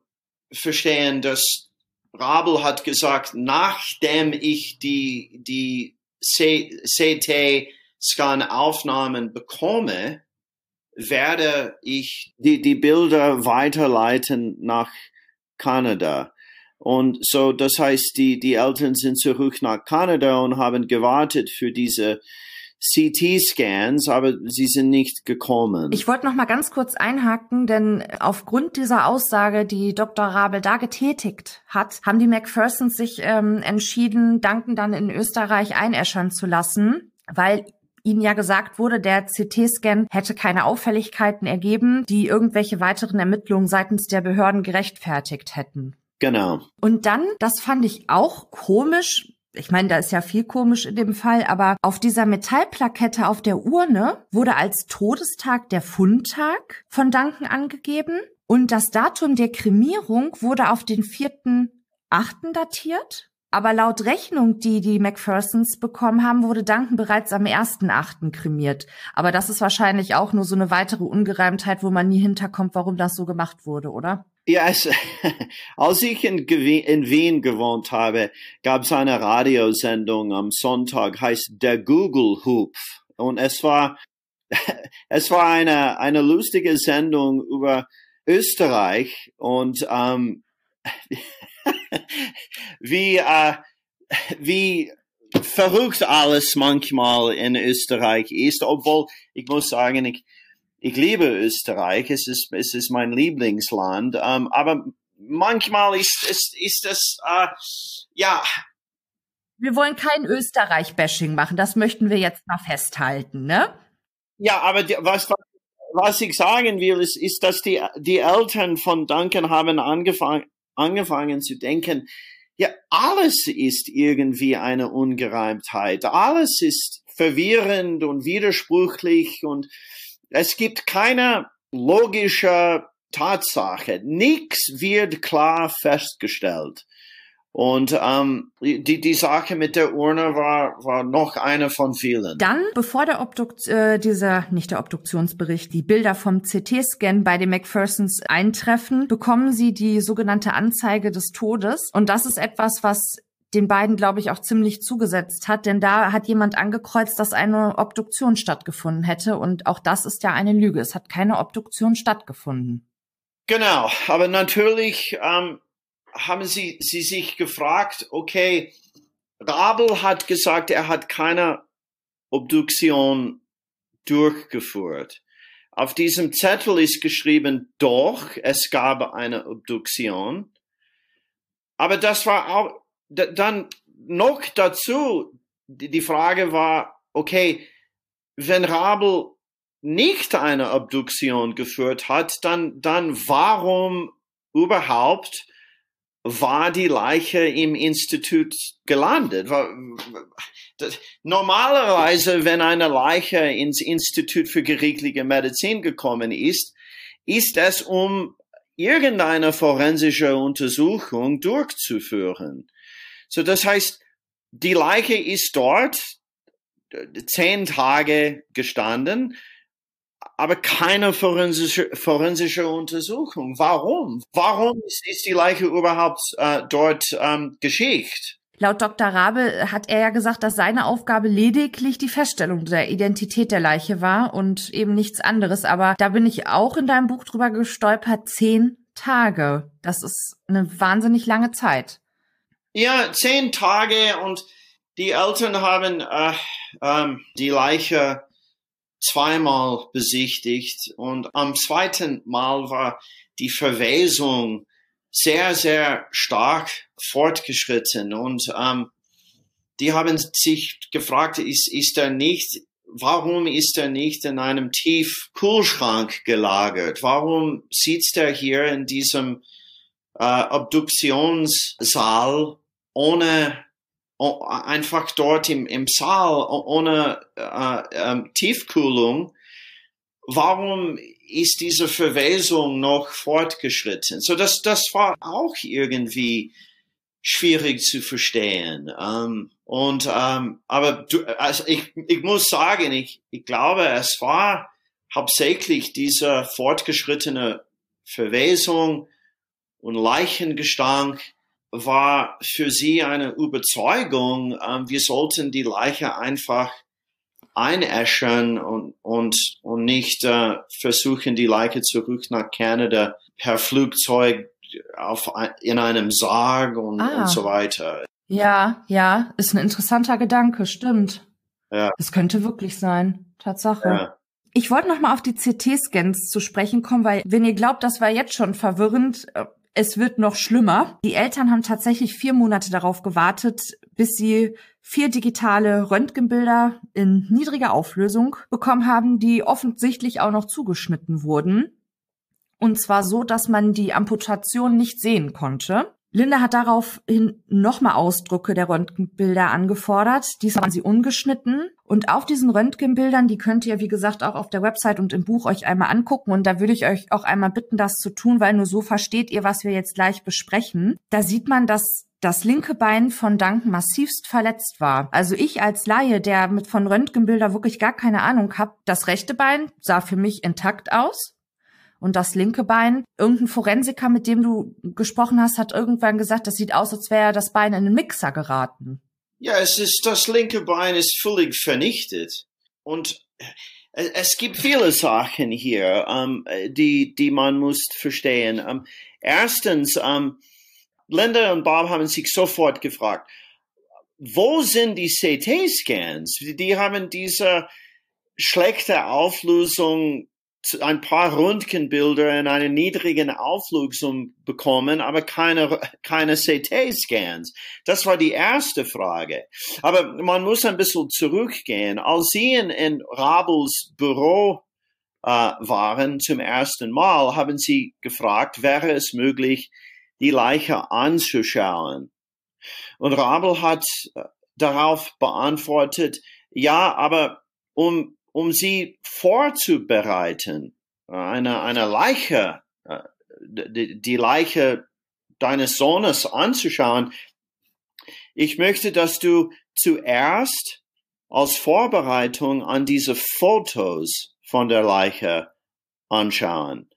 verstehen, dass Rabel hat gesagt, nachdem ich die, die CT-Scan-Aufnahmen bekomme, werde ich die, die Bilder weiterleiten nach Kanada. Und so, das heißt, die, die Eltern sind zurück nach Kanada und haben gewartet für diese CT-Scans, aber sie sind nicht gekommen. Ich wollte noch mal ganz kurz einhaken, denn aufgrund dieser Aussage, die Dr. Rabel da getätigt hat, haben die McPhersons sich ähm, entschieden, Duncan dann in Österreich einäschern zu lassen, weil ihnen ja gesagt wurde, der CT-Scan hätte keine Auffälligkeiten ergeben, die irgendwelche weiteren Ermittlungen seitens der Behörden gerechtfertigt hätten. Genau. Und dann, das fand ich auch komisch, ich meine, da ist ja viel komisch in dem Fall, aber auf dieser Metallplakette auf der Urne wurde als Todestag der Fundtag von Duncan angegeben und das Datum der Kremierung wurde auf den vierten achten datiert. Aber laut Rechnung, die die McPhersons bekommen haben, wurde Duncan bereits am 1.8. kremiert. Aber das ist wahrscheinlich auch nur so eine weitere Ungereimtheit, wo man nie hinterkommt, warum das so gemacht wurde, oder? Ja, es, als ich in, in Wien gewohnt habe, gab es eine Radiosendung am Sonntag, heißt Der Google Hupf. Und es war, es war eine, eine lustige Sendung über Österreich und ähm, wie, äh, wie verrückt alles manchmal in Österreich ist, obwohl ich muss sagen, ich, ich liebe Österreich, es ist, es ist mein Lieblingsland, ähm, aber manchmal ist, ist, ist das, äh, ja. Wir wollen kein Österreich-Bashing machen, das möchten wir jetzt mal festhalten, ne? Ja, aber die, was, was ich sagen will, ist, ist, dass die, die Eltern von Duncan haben angefangen, angefangen zu denken, ja, alles ist irgendwie eine Ungereimtheit, alles ist verwirrend und widersprüchlich und es gibt keine logische Tatsache. Nichts wird klar festgestellt. Und ähm, die, die Sache mit der Urne war, war noch eine von vielen. Dann, bevor der Obdukt, äh, dieser, nicht der Obduktionsbericht, die Bilder vom CT-Scan bei den McPhersons eintreffen, bekommen sie die sogenannte Anzeige des Todes. Und das ist etwas, was den beiden, glaube ich, auch ziemlich zugesetzt hat, denn da hat jemand angekreuzt, dass eine Obduktion stattgefunden hätte und auch das ist ja eine Lüge. Es hat keine Obduktion stattgefunden. Genau, aber natürlich ähm, haben sie, sie sich gefragt, okay, Rabel hat gesagt, er hat keine Obduktion durchgeführt. Auf diesem Zettel ist geschrieben, doch, es gab eine Obduktion. Aber das war auch, dann noch dazu, die Frage war, okay, wenn Rabel nicht eine Obduktion geführt hat, dann, dann warum überhaupt war die Leiche im Institut gelandet. Normalerweise, wenn eine Leiche ins Institut für gerichtliche Medizin gekommen ist, ist es, um irgendeine forensische Untersuchung durchzuführen. So, das heißt, die Leiche ist dort zehn Tage gestanden aber keine forensische, forensische Untersuchung. Warum? Warum ist, ist die Leiche überhaupt äh, dort ähm, geschickt? Laut Dr. Rabe hat er ja gesagt, dass seine Aufgabe lediglich die Feststellung der Identität der Leiche war und eben nichts anderes. Aber da bin ich auch in deinem Buch drüber gestolpert. Zehn Tage. Das ist eine wahnsinnig lange Zeit. Ja, zehn Tage und die Eltern haben äh, ähm, die Leiche zweimal besichtigt und am zweiten Mal war die Verwesung sehr, sehr stark fortgeschritten und ähm, die haben sich gefragt, ist, ist er nicht, warum ist er nicht in einem Tiefkühlschrank gelagert? Warum sitzt er hier in diesem äh, Obduktionssaal ohne einfach dort im, im Saal ohne äh, äh, Tiefkühlung, warum ist diese Verwesung noch fortgeschritten? So, das, das war auch irgendwie schwierig zu verstehen. Ähm, und ähm, aber du, also ich, ich muss sagen, ich, ich glaube, es war hauptsächlich diese fortgeschrittene Verwesung und Leichengestank, war für sie eine Überzeugung, ähm, wir sollten die Leiche einfach einäschern und, und, und nicht äh, versuchen, die Leiche zurück nach Kanada per Flugzeug auf, in einem Sarg und, ah. und so weiter. Ja, ja, ist ein interessanter Gedanke, stimmt. Ja. Es könnte wirklich sein, Tatsache. Ja. Ich wollte noch mal auf die CT-Scans zu sprechen kommen, weil wenn ihr glaubt, das war jetzt schon verwirrend, äh, es wird noch schlimmer. Die Eltern haben tatsächlich vier Monate darauf gewartet, bis sie vier digitale Röntgenbilder in niedriger Auflösung bekommen haben, die offensichtlich auch noch zugeschnitten wurden. Und zwar so, dass man die Amputation nicht sehen konnte. Linda hat daraufhin nochmal Ausdrucke der Röntgenbilder angefordert. Diesmal waren sie ungeschnitten. Und auf diesen Röntgenbildern, die könnt ihr, wie gesagt, auch auf der Website und im Buch euch einmal angucken. Und da würde ich euch auch einmal bitten, das zu tun, weil nur so versteht ihr, was wir jetzt gleich besprechen. Da sieht man, dass das linke Bein von Duncan massivst verletzt war. Also ich als Laie, der mit von Röntgenbilder wirklich gar keine Ahnung hab, das rechte Bein sah für mich intakt aus und das linke Bein. Irgendein Forensiker, mit dem du gesprochen hast, hat irgendwann gesagt, das sieht aus, als wäre das Bein in einen Mixer geraten. Ja, es ist, das linke Bein ist völlig vernichtet. Und äh, es gibt viele Sachen hier, um, ähm, die, die man muss verstehen. Um, ähm, erstens, um, ähm, Linda und Bob haben sich sofort gefragt, wo sind die CT-Scans? Die haben diese schlechte Auflösung ein paar Röntgenbilder in einer niedrigen Auflösung bekommen, aber keine, keine CT-Scans. Das war die erste Frage. Aber man muss ein bisschen zurückgehen. Als Sie in, in Rabels Büro äh, waren zum ersten Mal, haben Sie gefragt, wäre es möglich, die Leiche anzuschauen? Und Rabel hat äh, darauf beantwortet, ja, aber um um sie vorzubereiten. Eine, eine Leiche, äh, die, die Leiche deines Sohnes anzuschauen. Ich möchte, dass du zuerst als Vorbereitung an diese Fotos von der Leiche anschauen.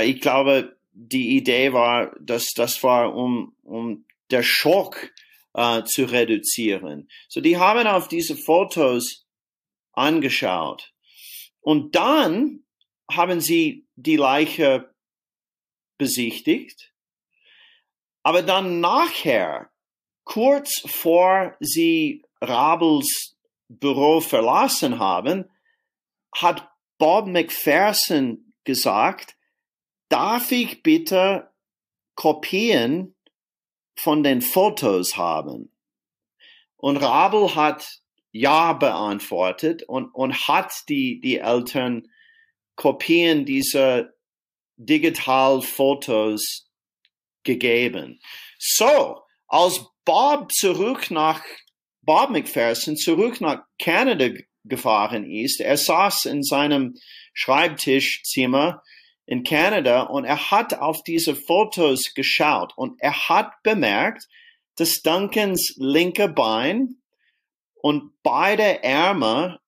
Ich glaube, die Idee war, dass das war, um, um der Schock äh, zu reduzieren. So, die haben auf diese Fotos angeschaut. Und dann haben sie die Leiche besichtigt. Aber dann nachher, kurz vor sie Rabels Büro verlassen haben, hat Bob McPherson gesagt, darf ich bitte Kopien von den Fotos haben? Und Rabel hat ja beantwortet und, und hat die, die Eltern Kopien dieser Digitalfotos gegeben. So, als Bob zurück nach Bob McPherson zurück nach Kanada gefahren ist, er saß in seinem Schreibtischzimmer in Kanada und er hat auf diese Fotos geschaut und er hat bemerkt, dass Duncans linke Bein und beide Ärmel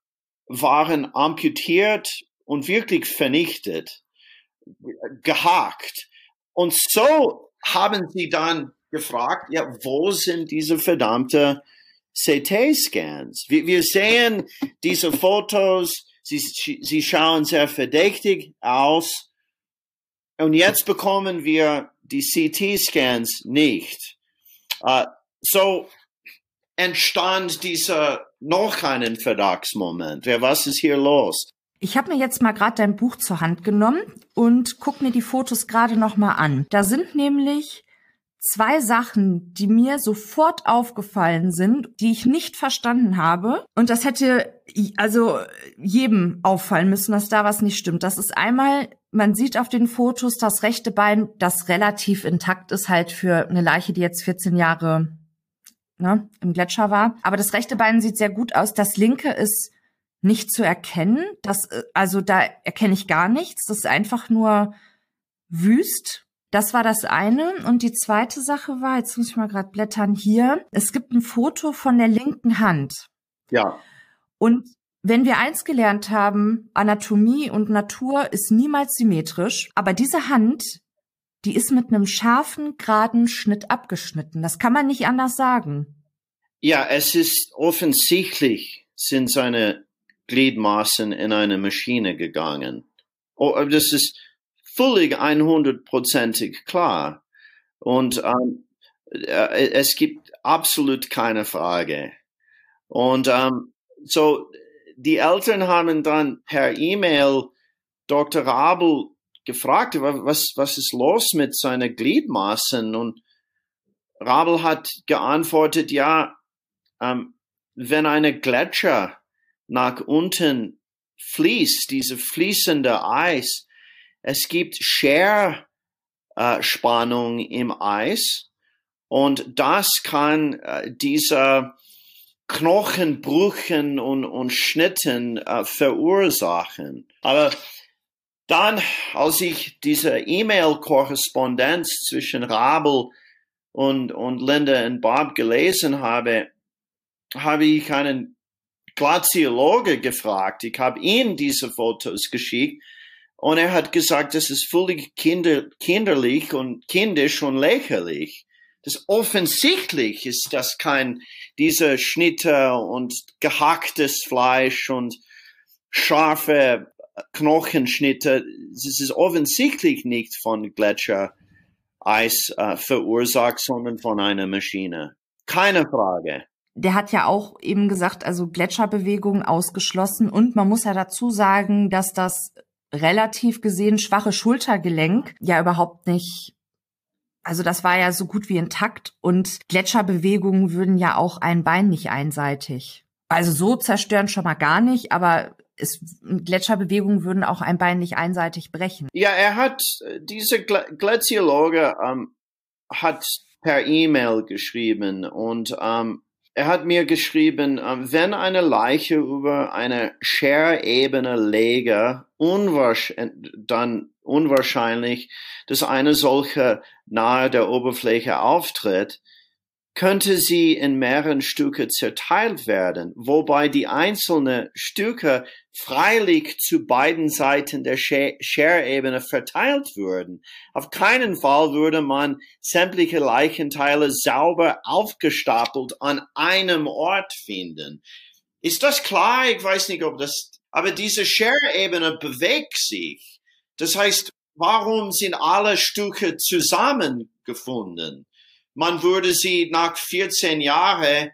waren amputiert und wirklich vernichtet, gehakt. Und so haben sie dann gefragt, ja, wo sind diese verdammte CT-Scans? Wir, wir sehen diese Fotos, sie, sie schauen sehr verdächtig aus. Und jetzt bekommen wir die CT-Scans nicht. Uh, so entstand dieser noch einen Verdachtsmoment. Ja, was ist hier los? Ich habe mir jetzt mal gerade dein Buch zur Hand genommen und guck mir die Fotos gerade noch mal an. Da sind nämlich zwei Sachen, die mir sofort aufgefallen sind, die ich nicht verstanden habe. Und das hätte also jedem auffallen müssen, dass da was nicht stimmt. Das ist einmal, man sieht auf den Fotos das rechte Bein, das relativ intakt ist halt für eine Leiche, die jetzt 14 Jahre ne, im Gletscher war. Aber das rechte Bein sieht sehr gut aus. Das linke ist nicht zu erkennen. Das, also da erkenne ich gar nichts. Das ist einfach nur wüst. Das war das eine. Und die zweite Sache war, jetzt muss ich mal gerade blättern hier. Es gibt ein Foto von der linken Hand. Ja. Und wenn wir eins gelernt haben, Anatomie und Natur ist niemals symmetrisch, aber diese Hand, die ist mit einem scharfen, geraden Schnitt abgeschnitten. Das kann man nicht anders sagen. Ja, es ist offensichtlich, sind seine Gliedmaßen in eine Maschine gegangen. Oh, das ist völlig 100%ig klar. Und ähm, äh, es gibt absolut keine Frage. Und ähm, so, die Eltern haben dann per E-Mail Dr. Abel gefragt, was, was ist los mit seinen Gliedmaßen? Und Rabel hat geantwortet, ja, ähm, wenn eine Gletscher nach unten fließt, diese fließende Eis, es gibt Scherspannung äh, im Eis und das kann äh, diese Knochenbrüchen und, und Schnitten äh, verursachen. Aber dann, als ich diese E-Mail-Korrespondenz zwischen Rabel und, und Linda und Bob gelesen habe, habe ich einen Glaziologe gefragt. Ich habe ihm diese Fotos geschickt und er hat gesagt, das ist völlig kinder, kinderlich und kindisch und lächerlich. Das offensichtlich ist das kein, diese Schnitte und gehacktes Fleisch und scharfe Knochenschnitte. Das ist offensichtlich nicht von Gletschereis äh, verursacht, sondern von einer Maschine. Keine Frage der hat ja auch eben gesagt, also Gletscherbewegungen ausgeschlossen. Und man muss ja dazu sagen, dass das relativ gesehen schwache Schultergelenk ja überhaupt nicht also das war ja so gut wie intakt und Gletscherbewegungen würden ja auch ein Bein nicht einseitig. Also so zerstören schon mal gar nicht, aber es, Gletscherbewegungen würden auch ein Bein nicht einseitig brechen. Ja, er hat, diese Glaziologe ähm, hat per E-Mail geschrieben und ähm, er hat mir geschrieben, ähm, wenn eine Leiche über eine Scherebene lege, unwahrsch dann unwahrscheinlich, dass eine solche nahe der Oberfläche auftritt, könnte sie in mehreren Stücke zerteilt werden, wobei die einzelnen Stücke freilich zu beiden Seiten der Share-Ebene verteilt würden. Auf keinen Fall würde man sämtliche Leichenteile sauber aufgestapelt an einem Ort finden. Ist das klar? Ich weiß nicht, ob das, aber diese Share-Ebene bewegt sich. Das heißt, warum sind alle Stücke zusammengefunden? Man würde sie nach 14 Jahren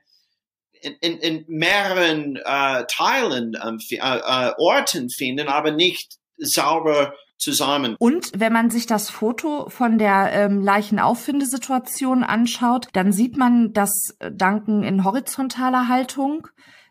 in, in, in mehreren äh, Teilen, ähm, äh, äh, Orten finden, aber nicht sauber zusammen. Und wenn man sich das Foto von der ähm, Leichenauffindersituation anschaut, dann sieht man, dass Duncan in horizontaler Haltung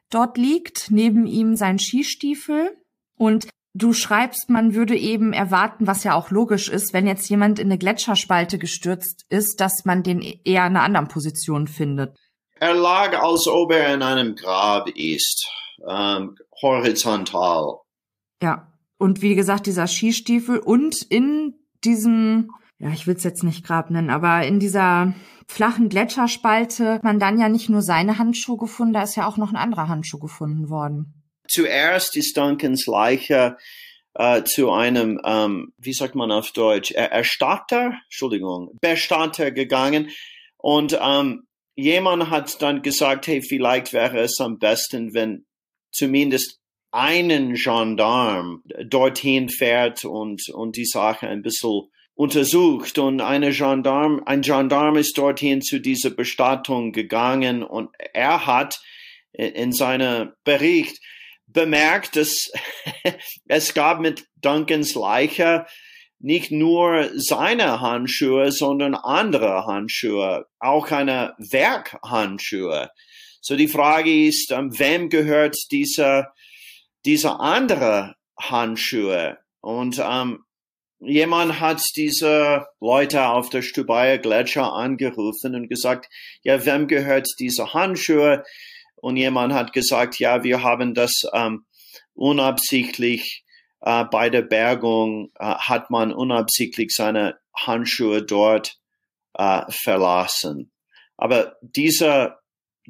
dort liegt, neben ihm sein Skistiefel und Du schreibst, man würde eben erwarten, was ja auch logisch ist, wenn jetzt jemand in eine Gletscherspalte gestürzt ist, dass man den eher in einer anderen Position findet. Er lag, als ob er in einem Grab ist, ähm, horizontal. Ja, und wie gesagt, dieser Skistiefel und in diesem, ja, ich will es jetzt nicht Grab nennen, aber in dieser flachen Gletscherspalte man dann ja nicht nur seine Handschuhe gefunden, da ist ja auch noch ein anderer Handschuh gefunden worden zuerst ist Duncans Leiche äh, zu einem, ähm, wie sagt man auf Deutsch, er Erstatter, Entschuldigung, Bestatter gegangen. Und ähm, jemand hat dann gesagt, hey, vielleicht wäre es am besten, wenn zumindest einen Gendarm dorthin fährt und, und die Sache ein bisschen untersucht. Und eine Gendarm, ein Gendarm ist dorthin zu dieser Bestattung gegangen und er hat in seinem Bericht bemerkt, dass es gab mit Duncans Leiche nicht nur seine Handschuhe, sondern andere Handschuhe, auch eine Werkhandschuhe. So die Frage ist, um, wem gehört dieser, dieser andere Handschuhe? Und um, jemand hat diese Leute auf der Stubaier Gletscher angerufen und gesagt, ja, wem gehört diese Handschuhe? Und jemand hat gesagt, ja, wir haben das ähm, unabsichtlich äh, bei der Bergung, äh, hat man unabsichtlich seine Handschuhe dort äh, verlassen. Aber diese,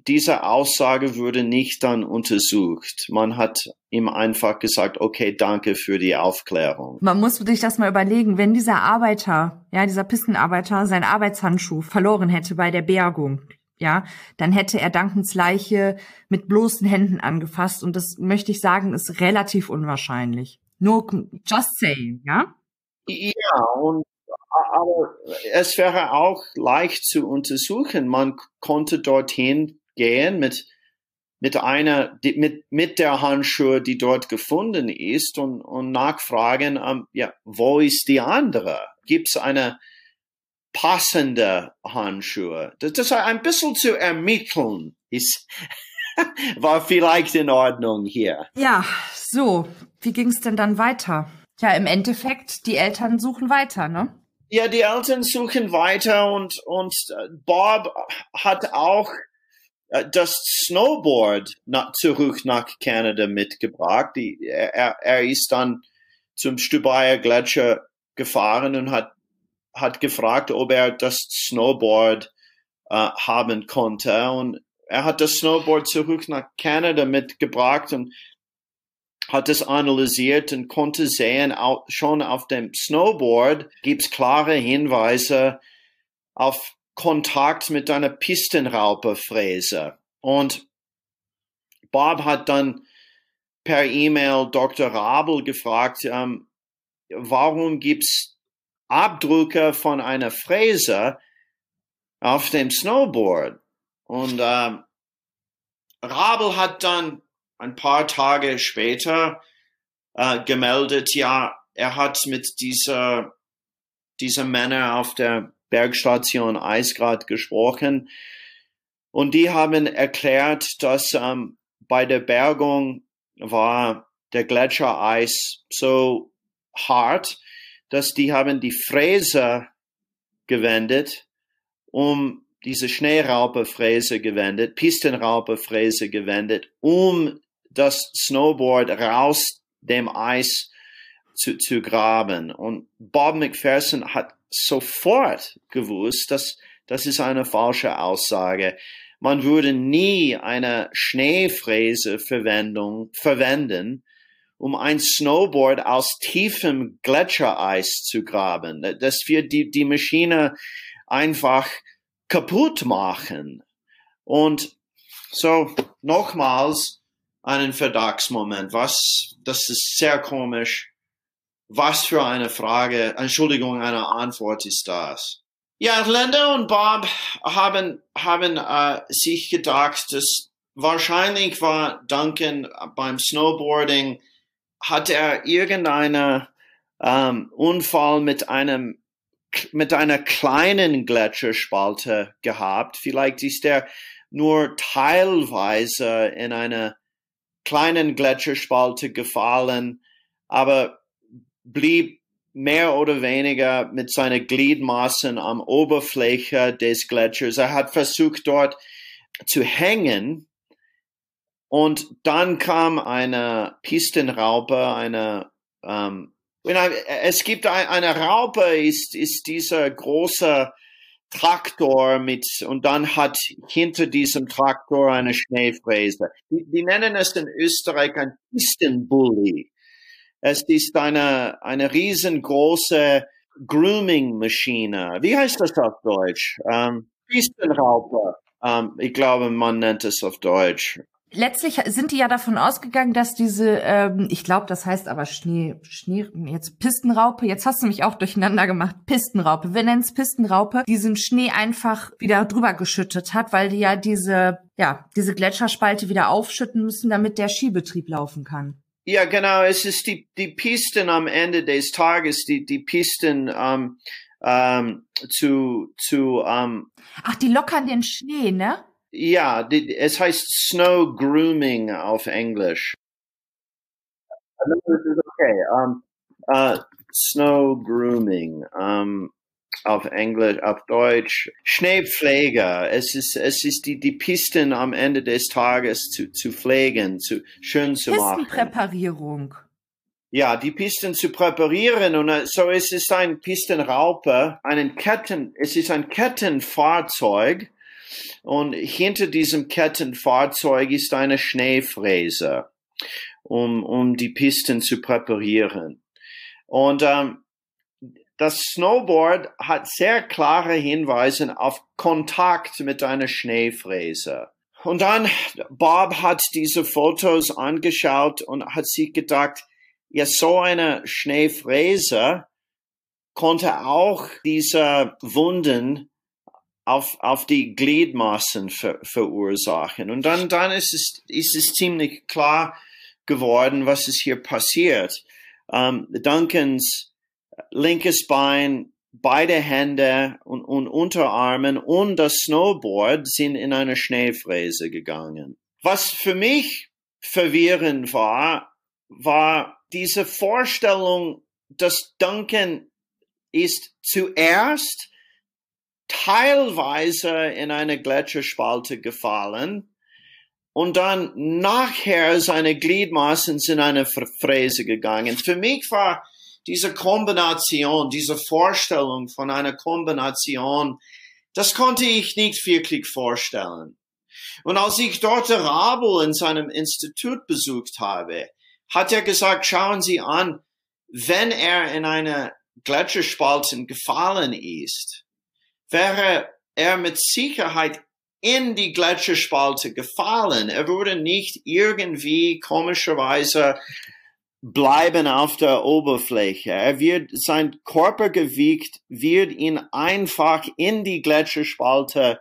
diese Aussage wurde nicht dann untersucht. Man hat ihm einfach gesagt, okay, danke für die Aufklärung. Man muss sich das mal überlegen, wenn dieser Arbeiter, ja, dieser Pistenarbeiter seinen Arbeitshandschuh verloren hätte bei der Bergung, ja, dann hätte er Duncans Leiche mit bloßen Händen angefasst und das möchte ich sagen, ist relativ unwahrscheinlich. Nur just saying, ja? Ja, und aber es wäre auch leicht zu untersuchen. Man konnte dorthin gehen mit mit einer mit mit der Handschuhe, die dort gefunden ist und und nachfragen, um, ähm, ja, wo ist die andere? Gibt es eine passende Handschuhe. Das, das ein bisschen zu ermitteln ist, war vielleicht in Ordnung hier. Ja, so. Wie ging es denn dann weiter? Ja, im Endeffekt, die Eltern suchen weiter, ne? Ja, die Eltern suchen weiter und, und äh, Bob hat auch äh, das Snowboard nach, zurück nach Kanada mitgebracht. Die, er, er ist dann zum Stubaier Gletscher gefahren und hat hat gefragt, ob er das Snowboard äh, haben konnte. Und er hat das Snowboard zurück nach Kanada mitgebracht und hat es analysiert und konnte sehen, auch schon auf dem Snowboard gibt es klare Hinweise auf Kontakt mit einer Pistenrauperfräse. Und Bob hat dann per E-Mail Dr. Rabel gefragt, ähm, warum gibt's Abdrücke von einer Fräse auf dem Snowboard. Und äh, Rabel hat dann ein paar Tage später äh, gemeldet, ja, er hat mit dieser, dieser Männer auf der Bergstation Eisgrad gesprochen und die haben erklärt, dass ähm, bei der Bergung war der Gletschereis so hart, dass die haben die Fräse gewendet, um diese Schneerauperfräse gewendet, Pistenrauperfräse gewendet, um das Snowboard raus dem Eis zu, zu graben. Und Bob McPherson hat sofort gewusst, dass Das ist eine falsche Aussage. Man würde nie eine Schneefräse verwenden, um ein Snowboard aus tiefem Gletschereis zu graben. Das wird die, die Maschine einfach kaputt machen. Und so, nochmals einen Verdachtsmoment. Was, das ist sehr komisch. Was für eine Frage, Entschuldigung, eine Antwort ist das? Ja, Linda und Bob haben, haben äh, sich gedacht, dass wahrscheinlich war Duncan beim Snowboarding, hat er irgendeinen ähm, Unfall mit einem mit einer kleinen Gletscherspalte gehabt. Vielleicht ist er nur teilweise in einer kleinen Gletscherspalte gefallen, aber blieb mehr oder weniger mit seinen Gliedmaßen am Oberfläche des Gletschers. Er hat versucht, dort zu hängen. Und dann kam eine Pistenraupe, eine ähm, es gibt ein, eine Raupe, ist, ist dieser große Traktor mit, und dann hat hinter diesem Traktor eine Schneefräse. Die, die nennen es in Österreich ein Pistenbully. Es ist eine, eine riesengroße Grooming-Maschine. Wie heißt das auf Deutsch? Ähm, Pistenraupe. Ähm, ich glaube, man nennt es auf Deutsch letztlich sind die ja davon ausgegangen, dass diese, ähm, ich glaube, das heißt aber Schnee, Schnee, jetzt Pistenraupe, jetzt hast du mich auch durcheinander gemacht, Pistenraupe, wir nennen es Pistenraupe, diesen Schnee einfach wieder drüber geschüttet hat, weil die ja diese, ja, diese Gletscherspalte wieder aufschütten müssen, damit der Skibetrieb laufen kann. Ja, genau, es ist die, die Pisten am Ende des Tages, die, die Pisten, ähm, ähm, zu, zu, ähm, Ach, die lockern den Schnee, ne? Ja, die, es heißt Snow Grooming auf Englisch. Okay, um, uh, Snow Grooming um, auf Englisch, auf Deutsch. Schneepflege. Es ist, es ist die, die Pisten am Ende des Tages zu, zu pflegen, zu schön zu machen. Pistenpräparierung. Ja, die Pisten zu präparieren und uh, so es ist ein Pistenraupe, einen Ketten, es ist ein Kettenfahrzeug und hinter diesem Kettenfahrzeug ist eine Schneefräse, um, um die Pisten zu präparieren. Und ähm, das Snowboard hat sehr klare Hinweise auf Kontakt mit einer Schneefräse. Und dann, Bob hat diese Fotos angeschaut und hat sich gedacht, ja, so eine Schneefräse konnte auch diese Wunden auf, auf die Gliedmaßen ver, verursachen. Und dann, dann ist es, ist es ziemlich klar geworden, was ist hier passiert. Um, ähm, Duncans linkes Bein, beide Hände und, und Unterarmen und das Snowboard sind in eine Schneefräse gegangen. Was für mich verwirrend war, war diese Vorstellung, dass Duncan ist zuerst teilweise in eine Gletscherspalte gefallen und dann nachher seine Gliedmaßen sind in eine Fräse gegangen. Für mich war diese Kombination, diese Vorstellung von einer Kombination, das konnte ich nicht wirklich vorstellen. Und als ich Dr. Rabel in seinem Institut besucht habe, hat er gesagt, schauen Sie an, wenn er in eine Gletscherspalte gefallen ist, wäre er mit Sicherheit in die Gletscherspalte gefallen. Er würde nicht irgendwie komischerweise bleiben auf der Oberfläche. Er wird, sein Körpergewicht wird ihn einfach in die Gletscherspalte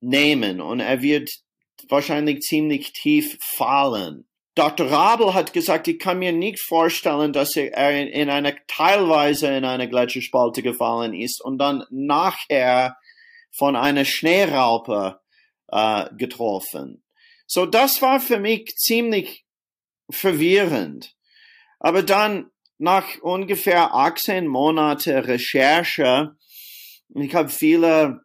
nehmen und er wird wahrscheinlich ziemlich tief fallen. Dr. Rabel hat gesagt, ich kann mir nicht vorstellen, dass er in einer, teilweise in eine Gletscherspalte gefallen ist und dann nachher von einer Schneeraupe äh, getroffen. So, das war für mich ziemlich verwirrend. Aber dann nach ungefähr 18 Monate Recherche, ich habe viele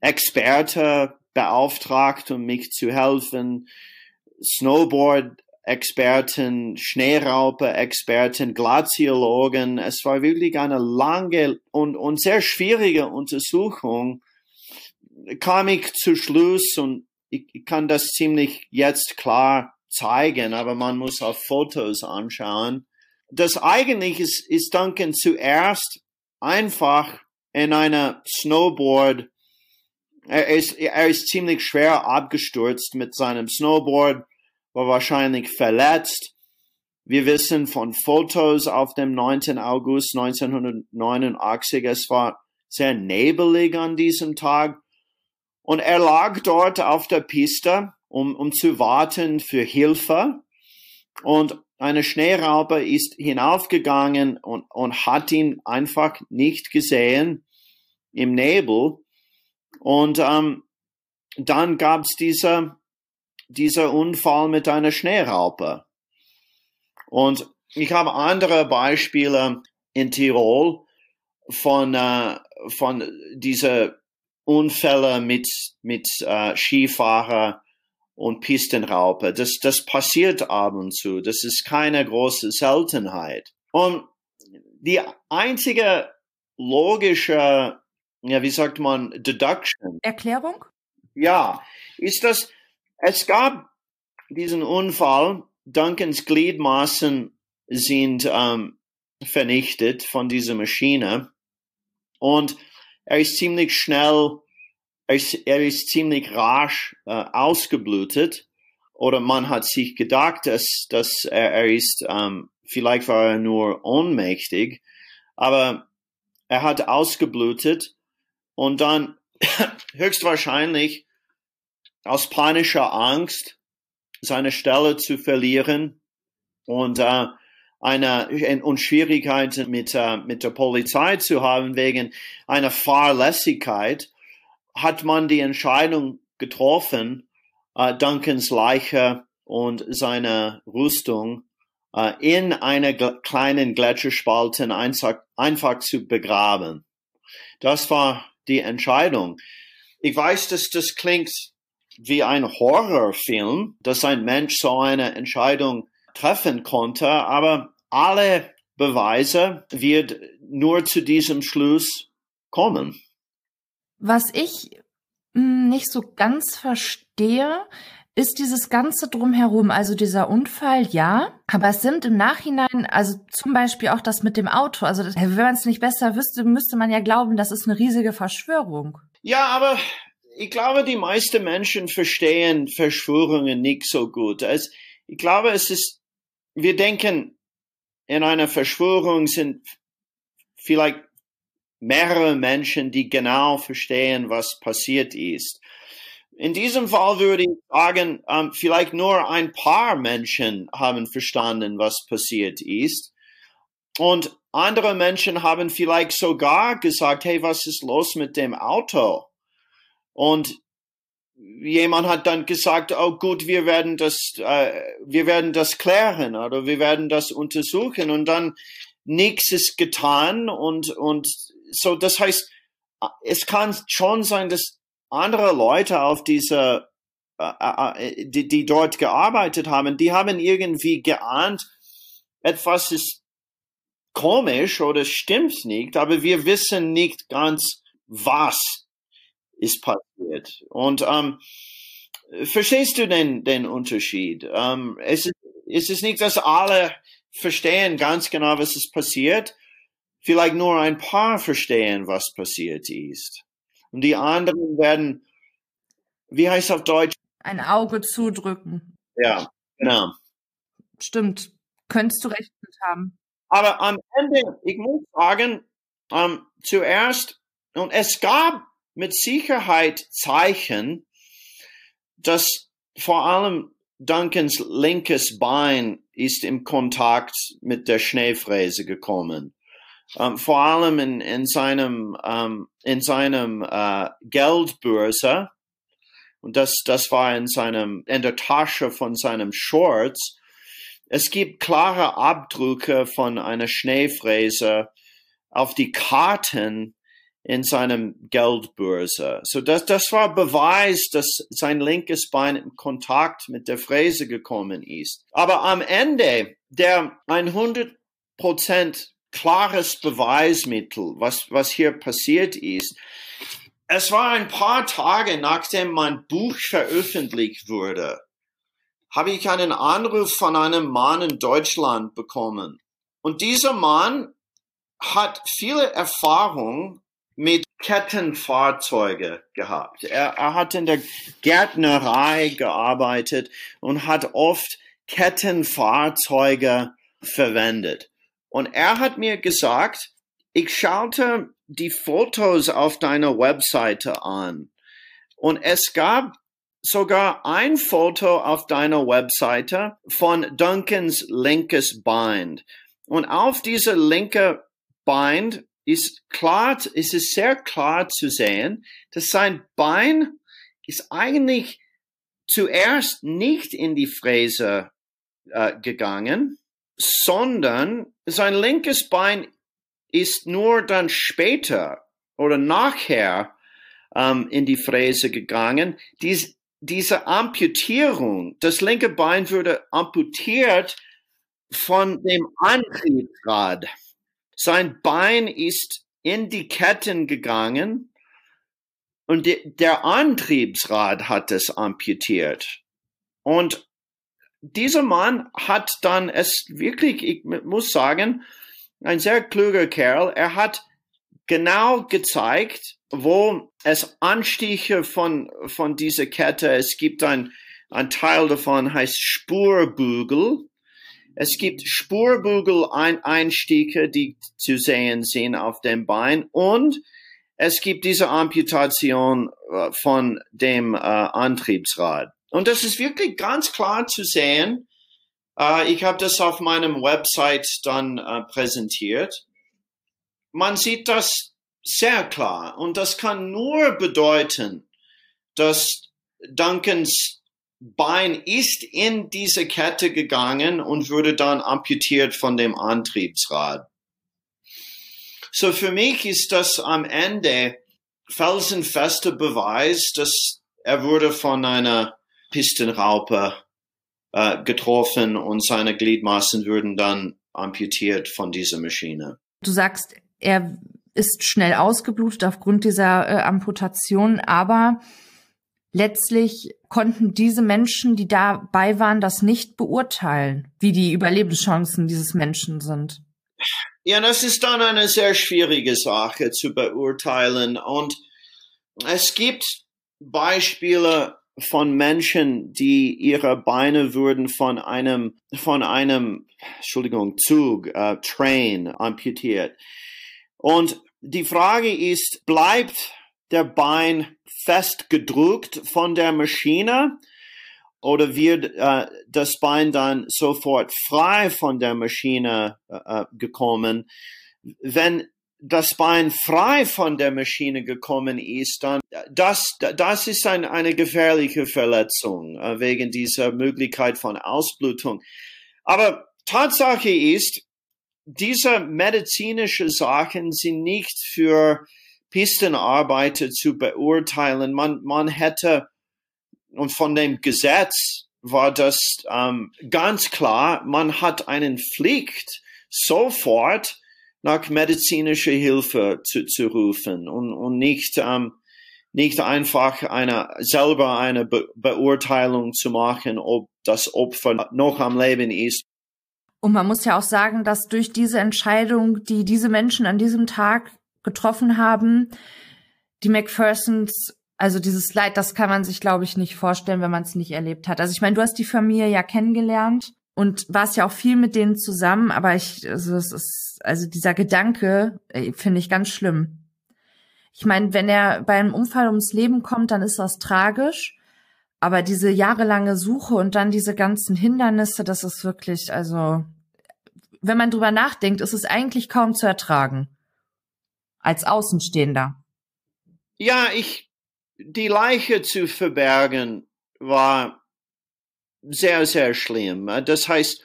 Experten beauftragt, um mich zu helfen, Snowboard-Experten, Schneeraupe-Experten, Glaziologen. Es war wirklich eine lange und, und sehr schwierige Untersuchung, kam ich zu Schluss und ich, ich kann das ziemlich jetzt klar zeigen, aber man muss auf Fotos anschauen. Das eigentlich ist, ist Duncan zuerst einfach in einer Snowboard. Er ist, er ist ziemlich schwer abgestürzt mit seinem Snowboard, war wahrscheinlich verletzt. Wir wissen von Fotos auf dem 9. August 1989, es war sehr nebelig an diesem Tag. Und er lag dort auf der Piste, um, um zu warten für Hilfe. Und eine Schneeraupe ist hinaufgegangen und, und hat ihn einfach nicht gesehen im Nebel. Und ähm, dann gab es dieser, dieser Unfall mit einer Schneeraupe. Und ich habe andere Beispiele in Tirol von, äh, von dieser Unfälle mit, mit äh, Skifahrer und Pistenraupe. Das, das passiert ab und zu. Das ist keine große Seltenheit. Und die einzige logische, ja, wie sagt man, Deduction. Erklärung? Ja, ist dass es gab diesen Unfall, Duncans Gliedmaßen sind ähm, vernichtet von dieser Maschine. Und er ist ziemlich schnell er ist, er ist ziemlich rasch äh, ausgeblutet. Oder man hat sich gedacht, dass, dass er, er ist, ähm, vielleicht war er nur ohnmächtig, aber er hat ausgeblutet. Und dann höchstwahrscheinlich aus panischer Angst seine Stelle zu verlieren und äh, eine und Schwierigkeiten mit äh, mit der Polizei zu haben wegen einer Fahrlässigkeit hat man die Entscheidung getroffen, äh, Duncans Leiche und seine Rüstung äh, in einer kleinen Gletscherspalte einfach, einfach zu begraben. Das war die Entscheidung. Ich weiß, dass das klingt wie ein Horrorfilm, dass ein Mensch so eine Entscheidung treffen konnte, aber alle Beweise wird nur zu diesem Schluss kommen. Was ich hm, nicht so ganz verstehe, ist dieses Ganze drumherum, also dieser Unfall, ja, aber es sind im Nachhinein, also zum Beispiel auch das mit dem Auto, also wenn man es nicht besser wüsste, müsste man ja glauben, das ist eine riesige Verschwörung. Ja, aber ich glaube, die meisten Menschen verstehen Verschwörungen nicht so gut. Es, ich glaube, es ist, wir denken, in einer Verschwörung sind vielleicht mehrere Menschen, die genau verstehen, was passiert ist. In diesem Fall würde ich sagen, ähm, vielleicht nur ein paar Menschen haben verstanden, was passiert ist. Und andere Menschen haben vielleicht sogar gesagt, hey, was ist los mit dem Auto? Und jemand hat dann gesagt, oh gut, wir werden das, äh, wir werden das klären oder wir werden das untersuchen. Und dann nichts ist getan und, und so, das heißt, es kann schon sein, dass andere Leute auf dieser, äh, äh, äh, die, die dort gearbeitet haben, die haben irgendwie geahnt, etwas ist komisch oder stimmt nicht, aber wir wissen nicht ganz, was ist passiert. Und ähm, verstehst du den, den Unterschied? Ähm, es, ist, es ist nicht, dass alle verstehen ganz genau, was ist passiert, vielleicht nur ein paar verstehen, was passiert ist. Und die anderen werden, wie heißt auf Deutsch? Ein Auge zudrücken. Ja, genau. Stimmt. Könntest du recht mit haben. Aber am Ende, ich muss sagen, ähm, zuerst, und es gab mit Sicherheit Zeichen, dass vor allem Duncans linkes Bein ist im Kontakt mit der Schneefräse gekommen. Ähm, vor allem in, in seinem, ähm, in seinem äh, Geldbörse, und das, das war in seinem, in der Tasche von seinem Shorts, es gibt klare Abdrücke von einer Schneefräse auf die Karten in seinem Geldbörse. So das, das war Beweis, dass sein linkes Bein in Kontakt mit der Fräse gekommen ist. Aber am Ende der 100 Prozent klares Beweismittel, was, was hier passiert ist. es war ein paar Tage nachdem mein Buch veröffentlicht wurde, habe ich einen Anruf von einem Mann in Deutschland bekommen. Und dieser Mann hat viele Erfahrung mit Kettenfahrzeuge gehabt. Er, er hat in der Gärtnerei gearbeitet und hat oft Kettenfahrzeuge verwendet. Und er hat mir gesagt, ich schaute die Fotos auf deiner Webseite an und es gab sogar ein Foto auf deiner Webseite von Duncans linkes Bein. Und auf dieser linke Bein ist klar, ist es sehr klar zu sehen, dass sein Bein ist eigentlich zuerst nicht in die Fräse äh, gegangen, sondern sein linkes Bein ist nur dann später oder nachher ähm, in die Fräse gegangen. Dies, diese Amputierung, das linke Bein wurde amputiert von dem Antriebsrad. Sein Bein ist in die Ketten gegangen und de, der Antriebsrad hat es amputiert. Und dieser Mann hat dann es wirklich, ich muss sagen, ein sehr kluger Kerl. Er hat genau gezeigt, wo es Anstiche von, von dieser Kette, es gibt ein, ein Teil davon heißt Spurbügel. Es gibt Spurbügel-Einstiege, die zu sehen sind auf dem Bein und es gibt diese Amputation äh, von dem äh, Antriebsrad. Und das ist wirklich ganz klar zu sehen. Äh, ich habe das auf meinem Website dann äh, präsentiert. Man sieht das sehr klar und das kann nur bedeuten, dass Duncans Bein ist in diese Kette gegangen und wurde dann amputiert von dem Antriebsrad. So für mich ist das am Ende felsenfester Beweis, dass er wurde von einer Pistenraupe äh, getroffen und seine Gliedmaßen würden dann amputiert von dieser Maschine. Du sagst, er ist schnell ausgeblutet aufgrund dieser äh, Amputation, aber letztlich konnten diese Menschen, die dabei waren, das nicht beurteilen, wie die Überlebenschancen dieses Menschen sind. Ja, das ist dann eine sehr schwierige Sache zu beurteilen. Und es gibt Beispiele von Menschen, die ihre Beine wurden von einem, von einem, Entschuldigung, Zug, äh, Train amputiert. Und die Frage ist, bleibt der Bein festgedrückt von der Maschine oder wird äh, das Bein dann sofort frei von der Maschine äh, äh gekommen? Wenn das Bein frei von der Maschine gekommen ist, dann das, das ist ein, eine gefährliche Verletzung äh, wegen dieser Möglichkeit von Ausblutung. Aber Tatsache ist, diese medizinische Sachen sind nicht für Pistenarbeiter zu beurteilen. Man, man hätte, und von dem Gesetz war das ähm, ganz klar, man hat einen Pflicht, sofort nach medizinischer Hilfe zu, zu rufen und, und nicht, ähm, nicht einfach eine, selber eine Be Beurteilung zu machen, ob das Opfer noch am Leben ist. Und man muss ja auch sagen, dass durch diese Entscheidung, die diese Menschen an diesem Tag getroffen haben, die McPhersons, also dieses Leid, das kann man sich, glaube ich, nicht vorstellen, wenn man es nicht erlebt hat. Also ich meine, du hast die Familie ja kennengelernt und warst ja auch viel mit denen zusammen, aber ich, also es ist, also dieser Gedanke finde ich ganz schlimm. Ich meine, wenn er bei einem Unfall ums Leben kommt, dann ist das tragisch. Aber diese jahrelange Suche und dann diese ganzen Hindernisse, das ist wirklich, also, wenn man drüber nachdenkt, ist es eigentlich kaum zu ertragen. Als Außenstehender. Ja, ich, die Leiche zu verbergen war sehr, sehr schlimm. Das heißt,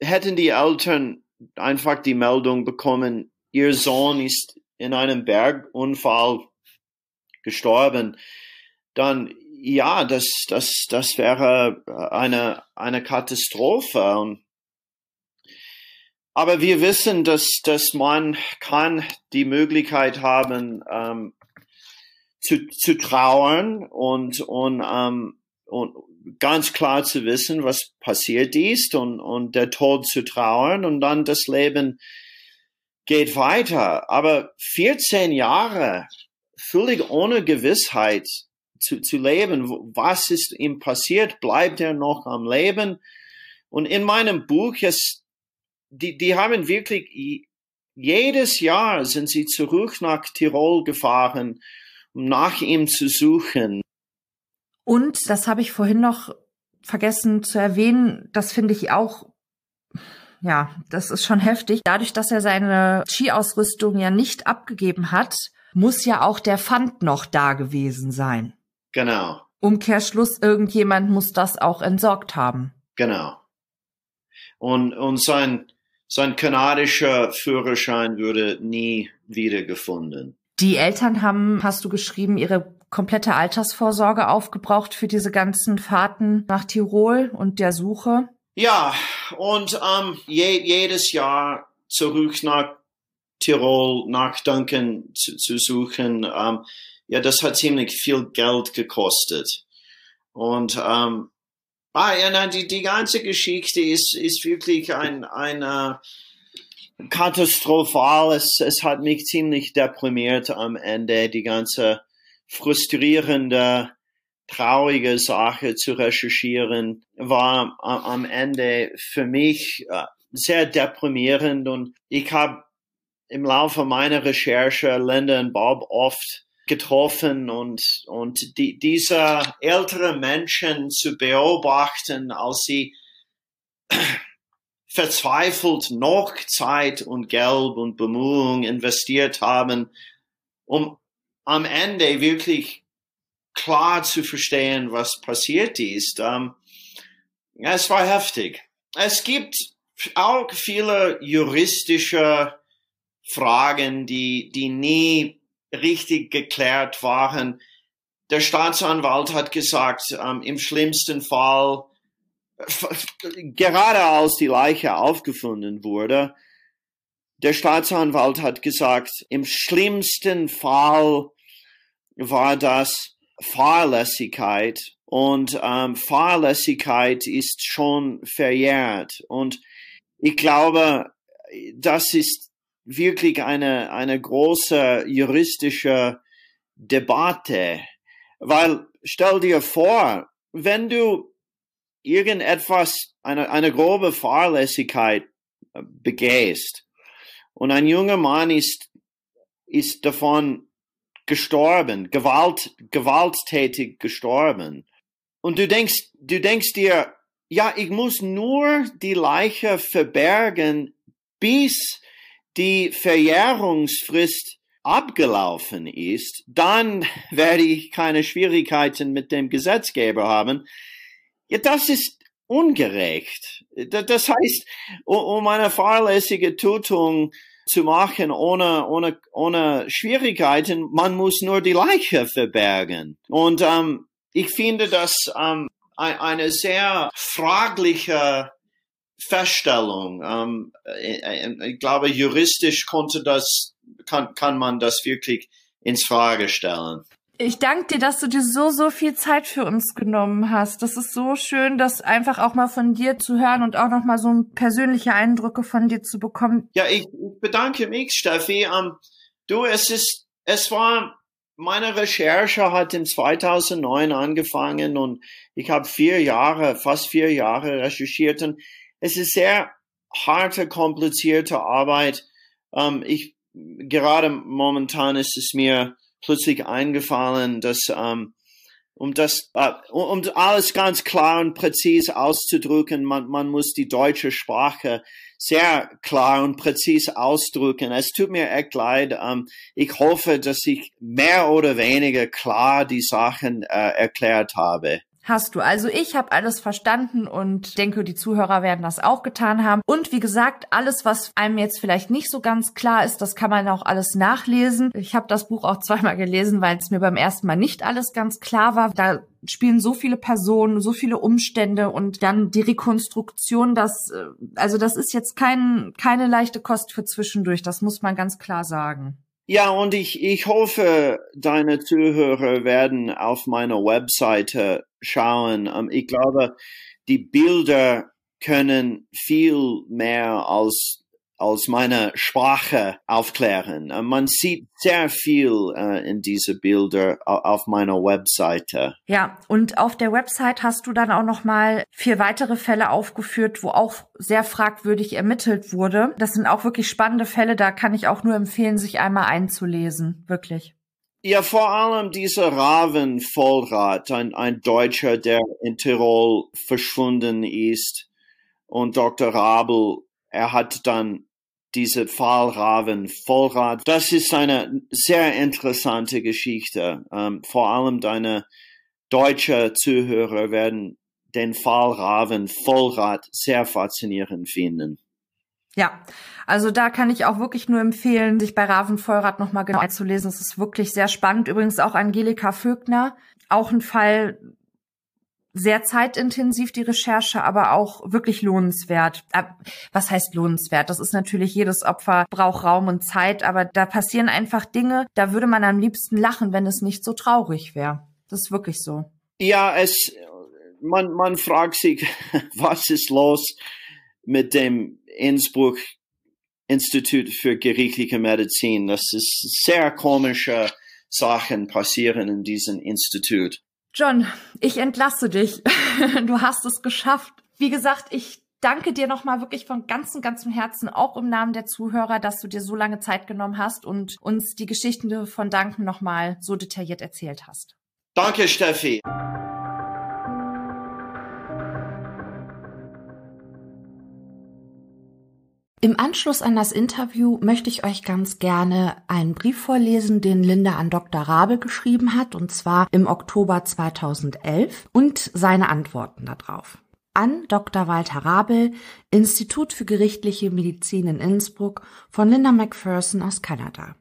hätten die Eltern einfach die Meldung bekommen, ihr Sohn ist in einem Bergunfall gestorben, dann ja, das, das, das wäre eine, eine Katastrophe. Und, aber wir wissen, dass, dass man kann die Möglichkeit haben, ähm, zu, zu trauern und, und, ähm, und ganz klar zu wissen, was passiert ist und, und der Tod zu trauern und dann das Leben geht weiter. Aber 14 Jahre völlig ohne Gewissheit zu, zu leben, was ist ihm passiert, bleibt er noch am Leben? Und in meinem Buch, es, die, die haben wirklich jedes Jahr sind sie zurück nach Tirol gefahren, um nach ihm zu suchen. Und das habe ich vorhin noch vergessen zu erwähnen, das finde ich auch ja, das ist schon heftig. Dadurch, dass er seine Skiausrüstung ja nicht abgegeben hat, muss ja auch der Pfand noch da gewesen sein. Genau. Umkehrschluss, irgendjemand muss das auch entsorgt haben. Genau. Und, und sein, sein kanadischer Führerschein würde nie wiedergefunden. Die Eltern haben, hast du geschrieben, ihre komplette Altersvorsorge aufgebraucht für diese ganzen Fahrten nach Tirol und der Suche. Ja, und ähm, je, jedes Jahr zurück nach Tirol, nach Duncan zu, zu suchen, ähm, ja, das hat ziemlich viel Geld gekostet. Und ähm, ah, ja, nein, die, die ganze Geschichte ist, ist wirklich ein, ein äh, katastrophal. Es, es hat mich ziemlich deprimiert am Ende, die ganze frustrierende, traurige Sache zu recherchieren, war am Ende für mich äh, sehr deprimierend und ich habe im Laufe meiner Recherche Linda und Bob oft getroffen und, und die, diese ältere Menschen zu beobachten, als sie verzweifelt noch Zeit und Geld und Bemühungen investiert haben, um am Ende wirklich klar zu verstehen, was passiert ist. Ähm, es war heftig. Es gibt auch viele juristische Fragen, die, die nie richtig geklärt waren. Der Staatsanwalt hat gesagt, ähm, im schlimmsten Fall, gerade als die Leiche aufgefunden wurde, der Staatsanwalt hat gesagt, im schlimmsten Fall war das Fahrlässigkeit und ähm, Fahrlässigkeit ist schon verjährt. Und ich glaube, das ist wirklich eine, eine große juristische Debatte, weil stell dir vor, wenn du irgendetwas, eine, eine grobe Fahrlässigkeit äh, begehst und ein junger Mann ist, ist davon gestorben, Gewalt, gewalttätig gestorben. Und du denkst, du denkst dir, ja, ich muss nur die Leiche verbergen, bis die Verjährungsfrist abgelaufen ist, dann werde ich keine Schwierigkeiten mit dem Gesetzgeber haben. Ja, das ist ungerecht. Das heißt, um eine fahrlässige Tötung zu machen ohne, ohne, ohne Schwierigkeiten, man muss nur die Leiche verbergen. Und ähm, ich finde das ähm, eine sehr fragliche Feststellung. Ähm, ich, äh, äh, ich glaube, juristisch konnte das, kann, kann man das wirklich ins Frage stellen. Ich danke dir, dass du dir so, so viel Zeit für uns genommen hast. Das ist so schön, das einfach auch mal von dir zu hören und auch noch mal so persönliche Eindrücke von dir zu bekommen. Ja, ich bedanke mich, Steffi. Um, ähm, du, es ist, es war, meine Recherche hat in 2009 angefangen und ich habe vier Jahre, fast vier Jahre recherchiert und es ist sehr harte, komplizierte Arbeit. Ähm, ich, gerade momentan ist es mir plötzlich eingefallen, dass ähm, um das, äh, um alles ganz klar und präzise auszudrücken, man, man muss die deutsche Sprache sehr klar und präzise ausdrücken. Es tut mir echt leid. Ähm, ich hoffe, dass ich mehr oder weniger klar die Sachen äh, erklärt habe. Hast du. Also ich habe alles verstanden und denke, die Zuhörer werden das auch getan haben. Und wie gesagt, alles, was einem jetzt vielleicht nicht so ganz klar ist, das kann man auch alles nachlesen. Ich habe das Buch auch zweimal gelesen, weil es mir beim ersten Mal nicht alles ganz klar war. Da spielen so viele Personen, so viele Umstände und dann die Rekonstruktion, das, äh, also das ist jetzt kein, keine leichte Kost für zwischendurch. Das muss man ganz klar sagen. Ja, und ich, ich hoffe, deine Zuhörer werden auf meiner Webseite schauen. Ähm, ich glaube, die Bilder können viel mehr als als meine Sprache aufklären. Äh, man sieht sehr viel äh, in diese Bilder auf meiner Webseite. Ja, und auf der Website hast du dann auch noch mal vier weitere Fälle aufgeführt, wo auch sehr fragwürdig ermittelt wurde. Das sind auch wirklich spannende Fälle, da kann ich auch nur empfehlen, sich einmal einzulesen, wirklich. Ja, vor allem dieser Raven Vollrath, ein, ein Deutscher, der in Tirol verschwunden ist. Und Dr. Rabel er hat dann diese Fallraven Vollrad. Das ist eine sehr interessante Geschichte. Ähm, vor allem deine deutsche Zuhörer werden den Fallraven Vollrad sehr faszinierend finden. Ja, also da kann ich auch wirklich nur empfehlen, sich bei Raven Vollrad nochmal genau einzulesen. Es ist wirklich sehr spannend. Übrigens auch Angelika Vögner, auch ein Fall, sehr zeitintensiv die Recherche, aber auch wirklich lohnenswert. Äh, was heißt lohnenswert? Das ist natürlich jedes Opfer braucht Raum und Zeit, aber da passieren einfach Dinge, da würde man am liebsten lachen, wenn es nicht so traurig wäre. Das ist wirklich so. Ja, es man man fragt sich, was ist los mit dem Innsbruck Institut für gerichtliche Medizin? Das ist sehr komische Sachen passieren in diesem Institut. John, ich entlasse dich. Du hast es geschafft. Wie gesagt, ich danke dir nochmal wirklich von ganzem, ganzem Herzen, auch im Namen der Zuhörer, dass du dir so lange Zeit genommen hast und uns die Geschichten von Danken nochmal so detailliert erzählt hast. Danke, Steffi. Im Anschluss an das Interview möchte ich euch ganz gerne einen Brief vorlesen, den Linda an Dr. Rabe geschrieben hat, und zwar im Oktober 2011 und seine Antworten darauf. An Dr. Walter Rabel, Institut für gerichtliche Medizin in Innsbruck von Linda McPherson aus Kanada.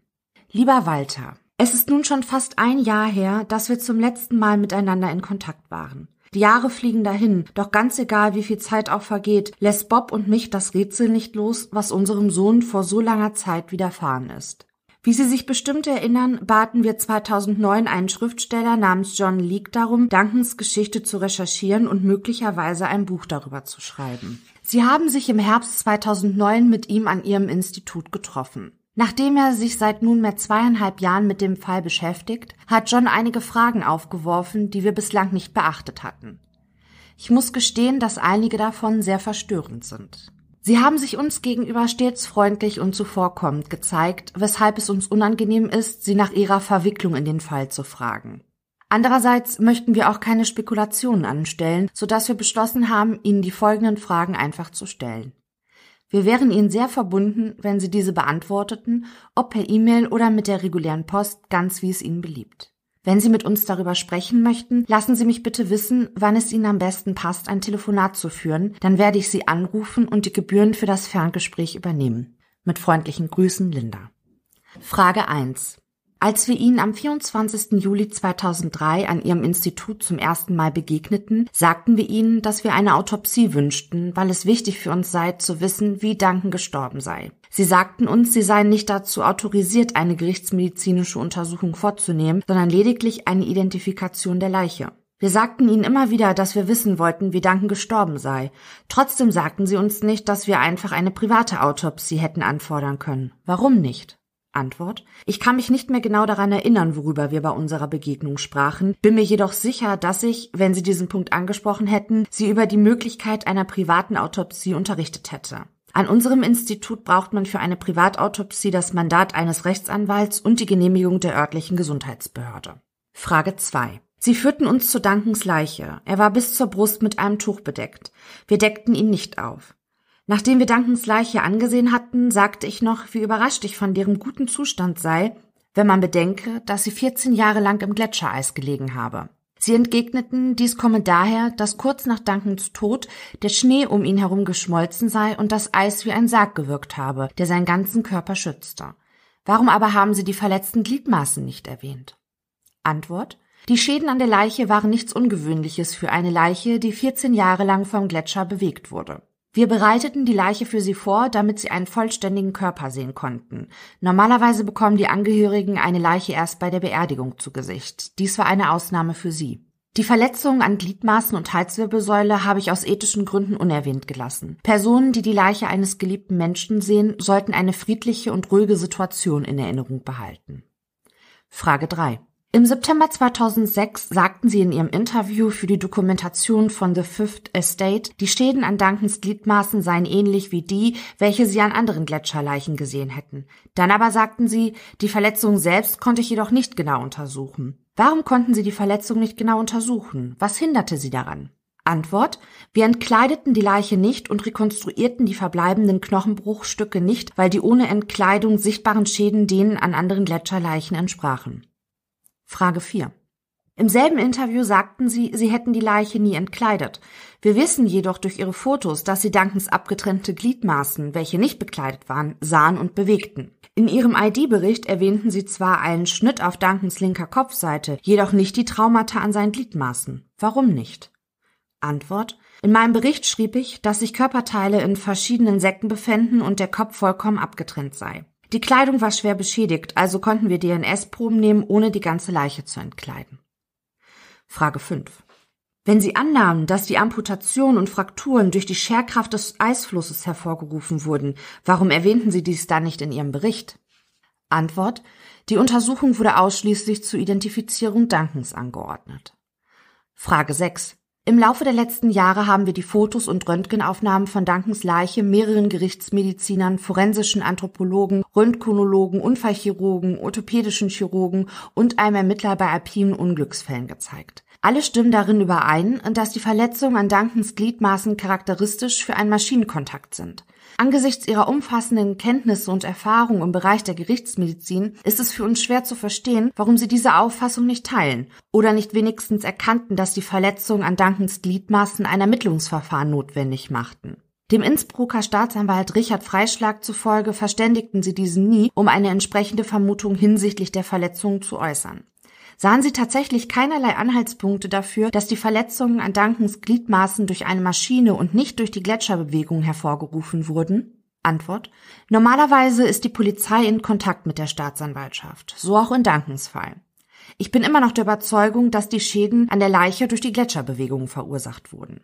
Lieber Walter, es ist nun schon fast ein Jahr her, dass wir zum letzten Mal miteinander in Kontakt waren. Die Jahre fliegen dahin, doch ganz egal, wie viel Zeit auch vergeht, lässt Bob und mich das Rätsel nicht los, was unserem Sohn vor so langer Zeit widerfahren ist. Wie Sie sich bestimmt erinnern, baten wir 2009 einen Schriftsteller namens John Leake darum, Duncans Geschichte zu recherchieren und möglicherweise ein Buch darüber zu schreiben. Sie haben sich im Herbst 2009 mit ihm an Ihrem Institut getroffen. Nachdem er sich seit nunmehr zweieinhalb Jahren mit dem Fall beschäftigt, hat John einige Fragen aufgeworfen, die wir bislang nicht beachtet hatten. Ich muss gestehen, dass einige davon sehr verstörend sind. Sie haben sich uns gegenüber stets freundlich und zuvorkommend gezeigt, weshalb es uns unangenehm ist, Sie nach Ihrer Verwicklung in den Fall zu fragen. Andererseits möchten wir auch keine Spekulationen anstellen, sodass wir beschlossen haben, Ihnen die folgenden Fragen einfach zu stellen. Wir wären Ihnen sehr verbunden, wenn Sie diese beantworteten, ob per E-Mail oder mit der regulären Post, ganz wie es Ihnen beliebt. Wenn Sie mit uns darüber sprechen möchten, lassen Sie mich bitte wissen, wann es Ihnen am besten passt, ein Telefonat zu führen, dann werde ich Sie anrufen und die Gebühren für das Ferngespräch übernehmen. Mit freundlichen Grüßen, Linda. Frage 1. Als wir Ihnen am 24. Juli 2003 an Ihrem Institut zum ersten Mal begegneten, sagten wir Ihnen, dass wir eine Autopsie wünschten, weil es wichtig für uns sei, zu wissen, wie Duncan gestorben sei. Sie sagten uns, Sie seien nicht dazu autorisiert, eine gerichtsmedizinische Untersuchung vorzunehmen, sondern lediglich eine Identifikation der Leiche. Wir sagten ihnen immer wieder, dass wir wissen wollten, wie Duncan gestorben sei. Trotzdem sagten sie uns nicht, dass wir einfach eine private Autopsie hätten anfordern können. Warum nicht? Antwort. Ich kann mich nicht mehr genau daran erinnern, worüber wir bei unserer Begegnung sprachen, bin mir jedoch sicher, dass ich, wenn Sie diesen Punkt angesprochen hätten, Sie über die Möglichkeit einer privaten Autopsie unterrichtet hätte. An unserem Institut braucht man für eine Privatautopsie das Mandat eines Rechtsanwalts und die Genehmigung der örtlichen Gesundheitsbehörde. Frage 2. Sie führten uns zu Dankens Leiche. Er war bis zur Brust mit einem Tuch bedeckt. Wir deckten ihn nicht auf. Nachdem wir Dankens Leiche angesehen hatten, sagte ich noch, wie überrascht ich von deren guten Zustand sei, wenn man bedenke, dass sie 14 Jahre lang im Gletschereis gelegen habe. Sie entgegneten, dies komme daher, dass kurz nach Dankens Tod der Schnee um ihn herum geschmolzen sei und das Eis wie ein Sarg gewirkt habe, der seinen ganzen Körper schützte. Warum aber haben Sie die verletzten Gliedmaßen nicht erwähnt? Antwort Die Schäden an der Leiche waren nichts Ungewöhnliches für eine Leiche, die 14 Jahre lang vom Gletscher bewegt wurde. Wir bereiteten die Leiche für sie vor, damit sie einen vollständigen Körper sehen konnten. Normalerweise bekommen die Angehörigen eine Leiche erst bei der Beerdigung zu Gesicht. Dies war eine Ausnahme für sie. Die Verletzungen an Gliedmaßen und Halswirbelsäule habe ich aus ethischen Gründen unerwähnt gelassen. Personen, die die Leiche eines geliebten Menschen sehen, sollten eine friedliche und ruhige Situation in Erinnerung behalten. Frage 3. Im September 2006 sagten sie in ihrem Interview für die Dokumentation von The Fifth Estate, die Schäden an Duncans Gliedmaßen seien ähnlich wie die, welche sie an anderen Gletscherleichen gesehen hätten. Dann aber sagten sie, die Verletzung selbst konnte ich jedoch nicht genau untersuchen. Warum konnten sie die Verletzung nicht genau untersuchen? Was hinderte sie daran? Antwort. Wir entkleideten die Leiche nicht und rekonstruierten die verbleibenden Knochenbruchstücke nicht, weil die ohne Entkleidung sichtbaren Schäden denen an anderen Gletscherleichen entsprachen. Frage 4. Im selben Interview sagten sie, sie hätten die Leiche nie entkleidet. Wir wissen jedoch durch ihre Fotos, dass sie Duncans abgetrennte Gliedmaßen, welche nicht bekleidet waren, sahen und bewegten. In ihrem ID-Bericht erwähnten sie zwar einen Schnitt auf Duncans linker Kopfseite, jedoch nicht die Traumata an seinen Gliedmaßen. Warum nicht? Antwort. In meinem Bericht schrieb ich, dass sich Körperteile in verschiedenen Säcken befänden und der Kopf vollkommen abgetrennt sei. Die Kleidung war schwer beschädigt, also konnten wir DNS-Proben nehmen, ohne die ganze Leiche zu entkleiden. Frage 5. Wenn Sie annahmen, dass die Amputation und Frakturen durch die Scherkraft des Eisflusses hervorgerufen wurden, warum erwähnten Sie dies dann nicht in Ihrem Bericht? Antwort. Die Untersuchung wurde ausschließlich zur Identifizierung Dankens angeordnet. Frage 6. Im Laufe der letzten Jahre haben wir die Fotos und Röntgenaufnahmen von Duncans Leiche mehreren Gerichtsmedizinern, forensischen Anthropologen, Röntgenologen, Unfallchirurgen, orthopädischen Chirurgen und einem Ermittler bei alpinen Unglücksfällen gezeigt. Alle stimmen darin überein, dass die Verletzungen an Duncans Gliedmaßen charakteristisch für einen Maschinenkontakt sind. Angesichts ihrer umfassenden Kenntnisse und Erfahrung im Bereich der Gerichtsmedizin ist es für uns schwer zu verstehen, warum sie diese Auffassung nicht teilen oder nicht wenigstens erkannten, dass die Verletzungen an Duncans Gliedmaßen ein Ermittlungsverfahren notwendig machten. Dem Innsbrucker Staatsanwalt Richard Freischlag zufolge verständigten sie diesen nie, um eine entsprechende Vermutung hinsichtlich der Verletzungen zu äußern sahen sie tatsächlich keinerlei Anhaltspunkte dafür, dass die Verletzungen an Duncans Gliedmaßen durch eine Maschine und nicht durch die Gletscherbewegung hervorgerufen wurden? Antwort. Normalerweise ist die Polizei in Kontakt mit der Staatsanwaltschaft, so auch in Duncans Fall. Ich bin immer noch der Überzeugung, dass die Schäden an der Leiche durch die Gletscherbewegung verursacht wurden.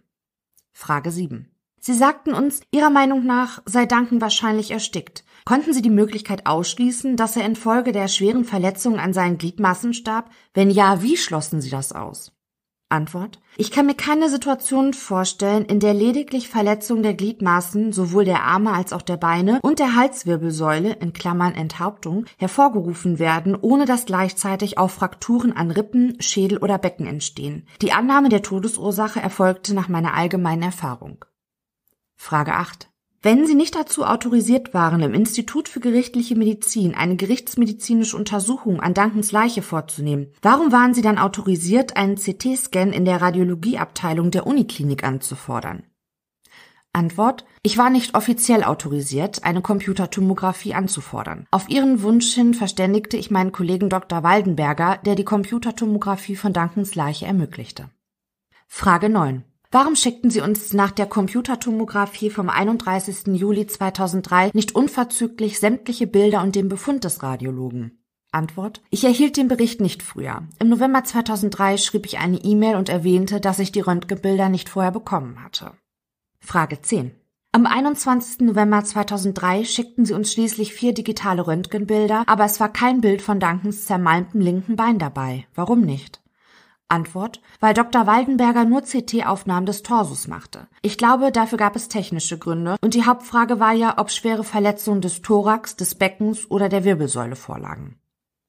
Frage 7. Sie sagten uns, Ihrer Meinung nach sei Duncan wahrscheinlich erstickt. Konnten Sie die Möglichkeit ausschließen, dass er infolge der schweren Verletzungen an seinen Gliedmaßen starb? Wenn ja, wie schlossen Sie das aus? Antwort. Ich kann mir keine Situation vorstellen, in der lediglich Verletzungen der Gliedmaßen, sowohl der Arme als auch der Beine und der Halswirbelsäule, in Klammern Enthauptung, hervorgerufen werden, ohne dass gleichzeitig auch Frakturen an Rippen, Schädel oder Becken entstehen. Die Annahme der Todesursache erfolgte nach meiner allgemeinen Erfahrung. Frage 8. Wenn Sie nicht dazu autorisiert waren, im Institut für gerichtliche Medizin eine gerichtsmedizinische Untersuchung an Duncans Leiche vorzunehmen, warum waren Sie dann autorisiert, einen CT-Scan in der Radiologieabteilung der Uniklinik anzufordern? Antwort. Ich war nicht offiziell autorisiert, eine Computertomographie anzufordern. Auf Ihren Wunsch hin verständigte ich meinen Kollegen Dr. Waldenberger, der die Computertomographie von Duncans Leiche ermöglichte. Frage 9. Warum schickten Sie uns nach der Computertomographie vom 31. Juli 2003 nicht unverzüglich sämtliche Bilder und den Befund des Radiologen? Antwort. Ich erhielt den Bericht nicht früher. Im November 2003 schrieb ich eine E-Mail und erwähnte, dass ich die Röntgenbilder nicht vorher bekommen hatte. Frage 10. Am 21. November 2003 schickten sie uns schließlich vier digitale Röntgenbilder, aber es war kein Bild von Duncans zermalmtem linken Bein dabei. Warum nicht? Antwort, weil Dr. Waldenberger nur CT-Aufnahmen des Torsos machte. Ich glaube, dafür gab es technische Gründe und die Hauptfrage war ja, ob schwere Verletzungen des Thorax, des Beckens oder der Wirbelsäule vorlagen.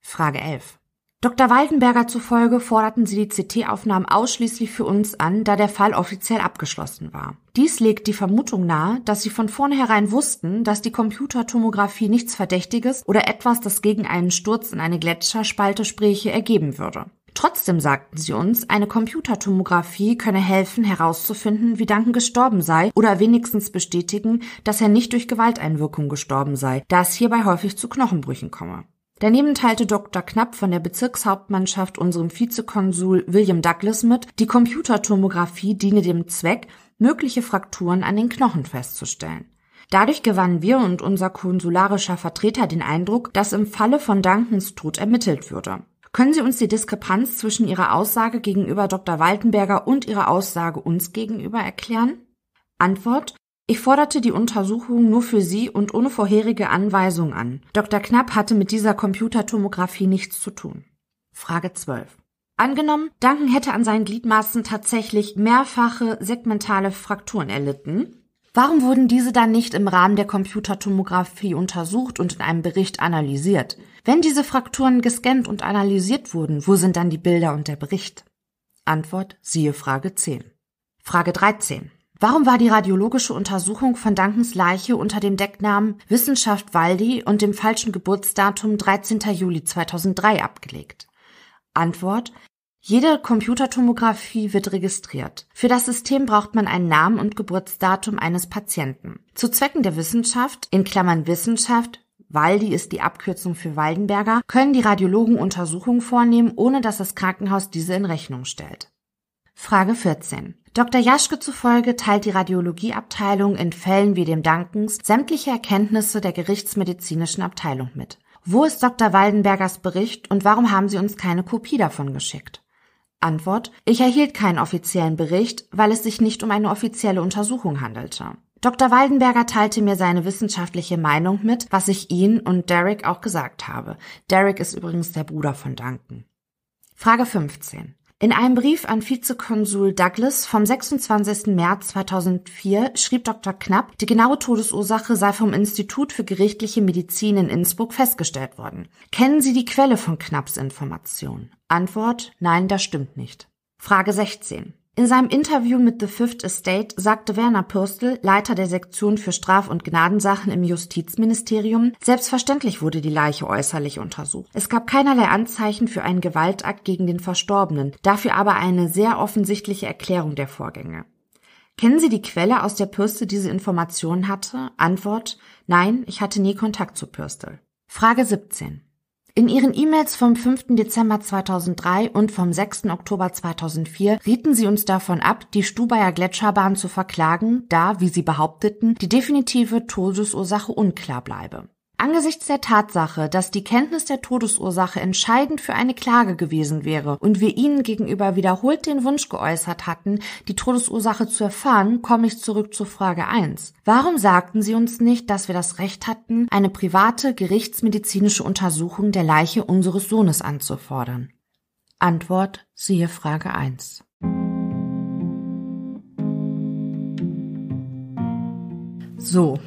Frage 11. Dr. Waldenberger zufolge forderten sie die CT-Aufnahmen ausschließlich für uns an, da der Fall offiziell abgeschlossen war. Dies legt die Vermutung nahe, dass sie von vornherein wussten, dass die Computertomographie nichts Verdächtiges oder etwas, das gegen einen Sturz in eine Gletscherspalte spräche, ergeben würde. Trotzdem sagten sie uns, eine Computertomographie könne helfen, herauszufinden, wie Duncan gestorben sei oder wenigstens bestätigen, dass er nicht durch Gewalteinwirkung gestorben sei, da es hierbei häufig zu Knochenbrüchen komme. Daneben teilte Dr. Knapp von der Bezirkshauptmannschaft unserem Vizekonsul William Douglas mit, die Computertomographie diene dem Zweck, mögliche Frakturen an den Knochen festzustellen. Dadurch gewannen wir und unser konsularischer Vertreter den Eindruck, dass im Falle von Duncans Tod ermittelt würde. Können Sie uns die Diskrepanz zwischen Ihrer Aussage gegenüber Dr. Waltenberger und Ihrer Aussage uns gegenüber erklären? Antwort ich forderte die Untersuchung nur für Sie und ohne vorherige Anweisung an. Dr. Knapp hatte mit dieser Computertomographie nichts zu tun. Frage 12. Angenommen, Duncan hätte an seinen Gliedmaßen tatsächlich mehrfache segmentale Frakturen erlitten. Warum wurden diese dann nicht im Rahmen der Computertomographie untersucht und in einem Bericht analysiert? Wenn diese Frakturen gescannt und analysiert wurden, wo sind dann die Bilder und der Bericht? Antwort siehe Frage 10. Frage 13. Warum war die radiologische Untersuchung von Dankens Leiche unter dem Decknamen Wissenschaft Waldi und dem falschen Geburtsdatum 13. Juli 2003 abgelegt? Antwort jede Computertomographie wird registriert. Für das System braucht man einen Namen und Geburtsdatum eines Patienten. Zu Zwecken der Wissenschaft, in Klammern Wissenschaft, Waldi ist die Abkürzung für Waldenberger, können die Radiologen Untersuchungen vornehmen, ohne dass das Krankenhaus diese in Rechnung stellt. Frage 14. Dr. Jaschke zufolge teilt die Radiologieabteilung in Fällen wie dem Dankens sämtliche Erkenntnisse der gerichtsmedizinischen Abteilung mit. Wo ist Dr. Waldenbergers Bericht und warum haben Sie uns keine Kopie davon geschickt? Antwort. Ich erhielt keinen offiziellen Bericht, weil es sich nicht um eine offizielle Untersuchung handelte. Dr. Waldenberger teilte mir seine wissenschaftliche Meinung mit, was ich ihn und Derek auch gesagt habe. Derek ist übrigens der Bruder von Duncan. Frage 15. In einem Brief an Vizekonsul Douglas vom 26. März 2004 schrieb Dr. Knapp, die genaue Todesursache sei vom Institut für gerichtliche Medizin in Innsbruck festgestellt worden. Kennen Sie die Quelle von Knapps Information? Antwort, nein, das stimmt nicht. Frage 16. In seinem Interview mit The Fifth Estate sagte Werner Pürstel, Leiter der Sektion für Straf- und Gnadensachen im Justizministerium, selbstverständlich wurde die Leiche äußerlich untersucht. Es gab keinerlei Anzeichen für einen Gewaltakt gegen den Verstorbenen, dafür aber eine sehr offensichtliche Erklärung der Vorgänge. Kennen Sie die Quelle, aus der Pürstel diese Informationen hatte? Antwort, nein, ich hatte nie Kontakt zu Pürstel. Frage 17. In ihren E-Mails vom 5. Dezember 2003 und vom 6. Oktober 2004 rieten sie uns davon ab, die Stubaier Gletscherbahn zu verklagen, da, wie sie behaupteten, die definitive Todesursache unklar bleibe. Angesichts der Tatsache, dass die Kenntnis der Todesursache entscheidend für eine Klage gewesen wäre und wir Ihnen gegenüber wiederholt den Wunsch geäußert hatten, die Todesursache zu erfahren, komme ich zurück zur Frage 1. Warum sagten Sie uns nicht, dass wir das Recht hatten, eine private gerichtsmedizinische Untersuchung der Leiche unseres Sohnes anzufordern? Antwort siehe Frage 1. So,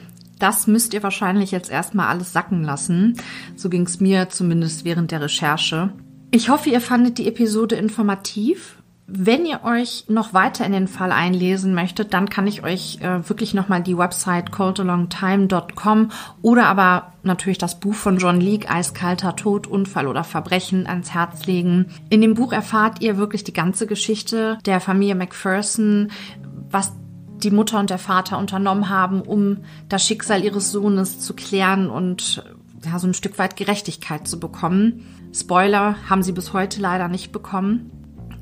das müsst ihr wahrscheinlich jetzt erstmal alles sacken lassen. So ging es mir zumindest während der Recherche. Ich hoffe, ihr fandet die Episode informativ. Wenn ihr euch noch weiter in den Fall einlesen möchtet, dann kann ich euch äh, wirklich nochmal die Website coldalongtime.com oder aber natürlich das Buch von John Leake, Eiskalter Tod, Unfall oder Verbrechen ans Herz legen. In dem Buch erfahrt ihr wirklich die ganze Geschichte der Familie McPherson, was die Mutter und der Vater unternommen haben, um das Schicksal ihres Sohnes zu klären und ja, so ein Stück weit Gerechtigkeit zu bekommen. Spoiler haben sie bis heute leider nicht bekommen.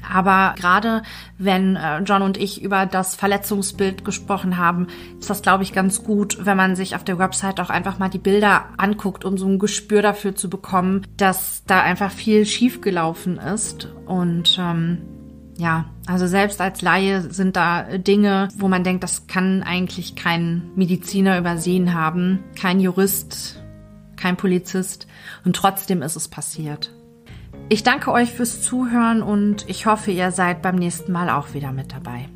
Aber gerade wenn äh, John und ich über das Verletzungsbild gesprochen haben, ist das, glaube ich, ganz gut, wenn man sich auf der Website auch einfach mal die Bilder anguckt, um so ein Gespür dafür zu bekommen, dass da einfach viel schiefgelaufen ist. Und ähm, ja, also selbst als Laie sind da Dinge, wo man denkt, das kann eigentlich kein Mediziner übersehen haben, kein Jurist, kein Polizist und trotzdem ist es passiert. Ich danke euch fürs Zuhören und ich hoffe, ihr seid beim nächsten Mal auch wieder mit dabei.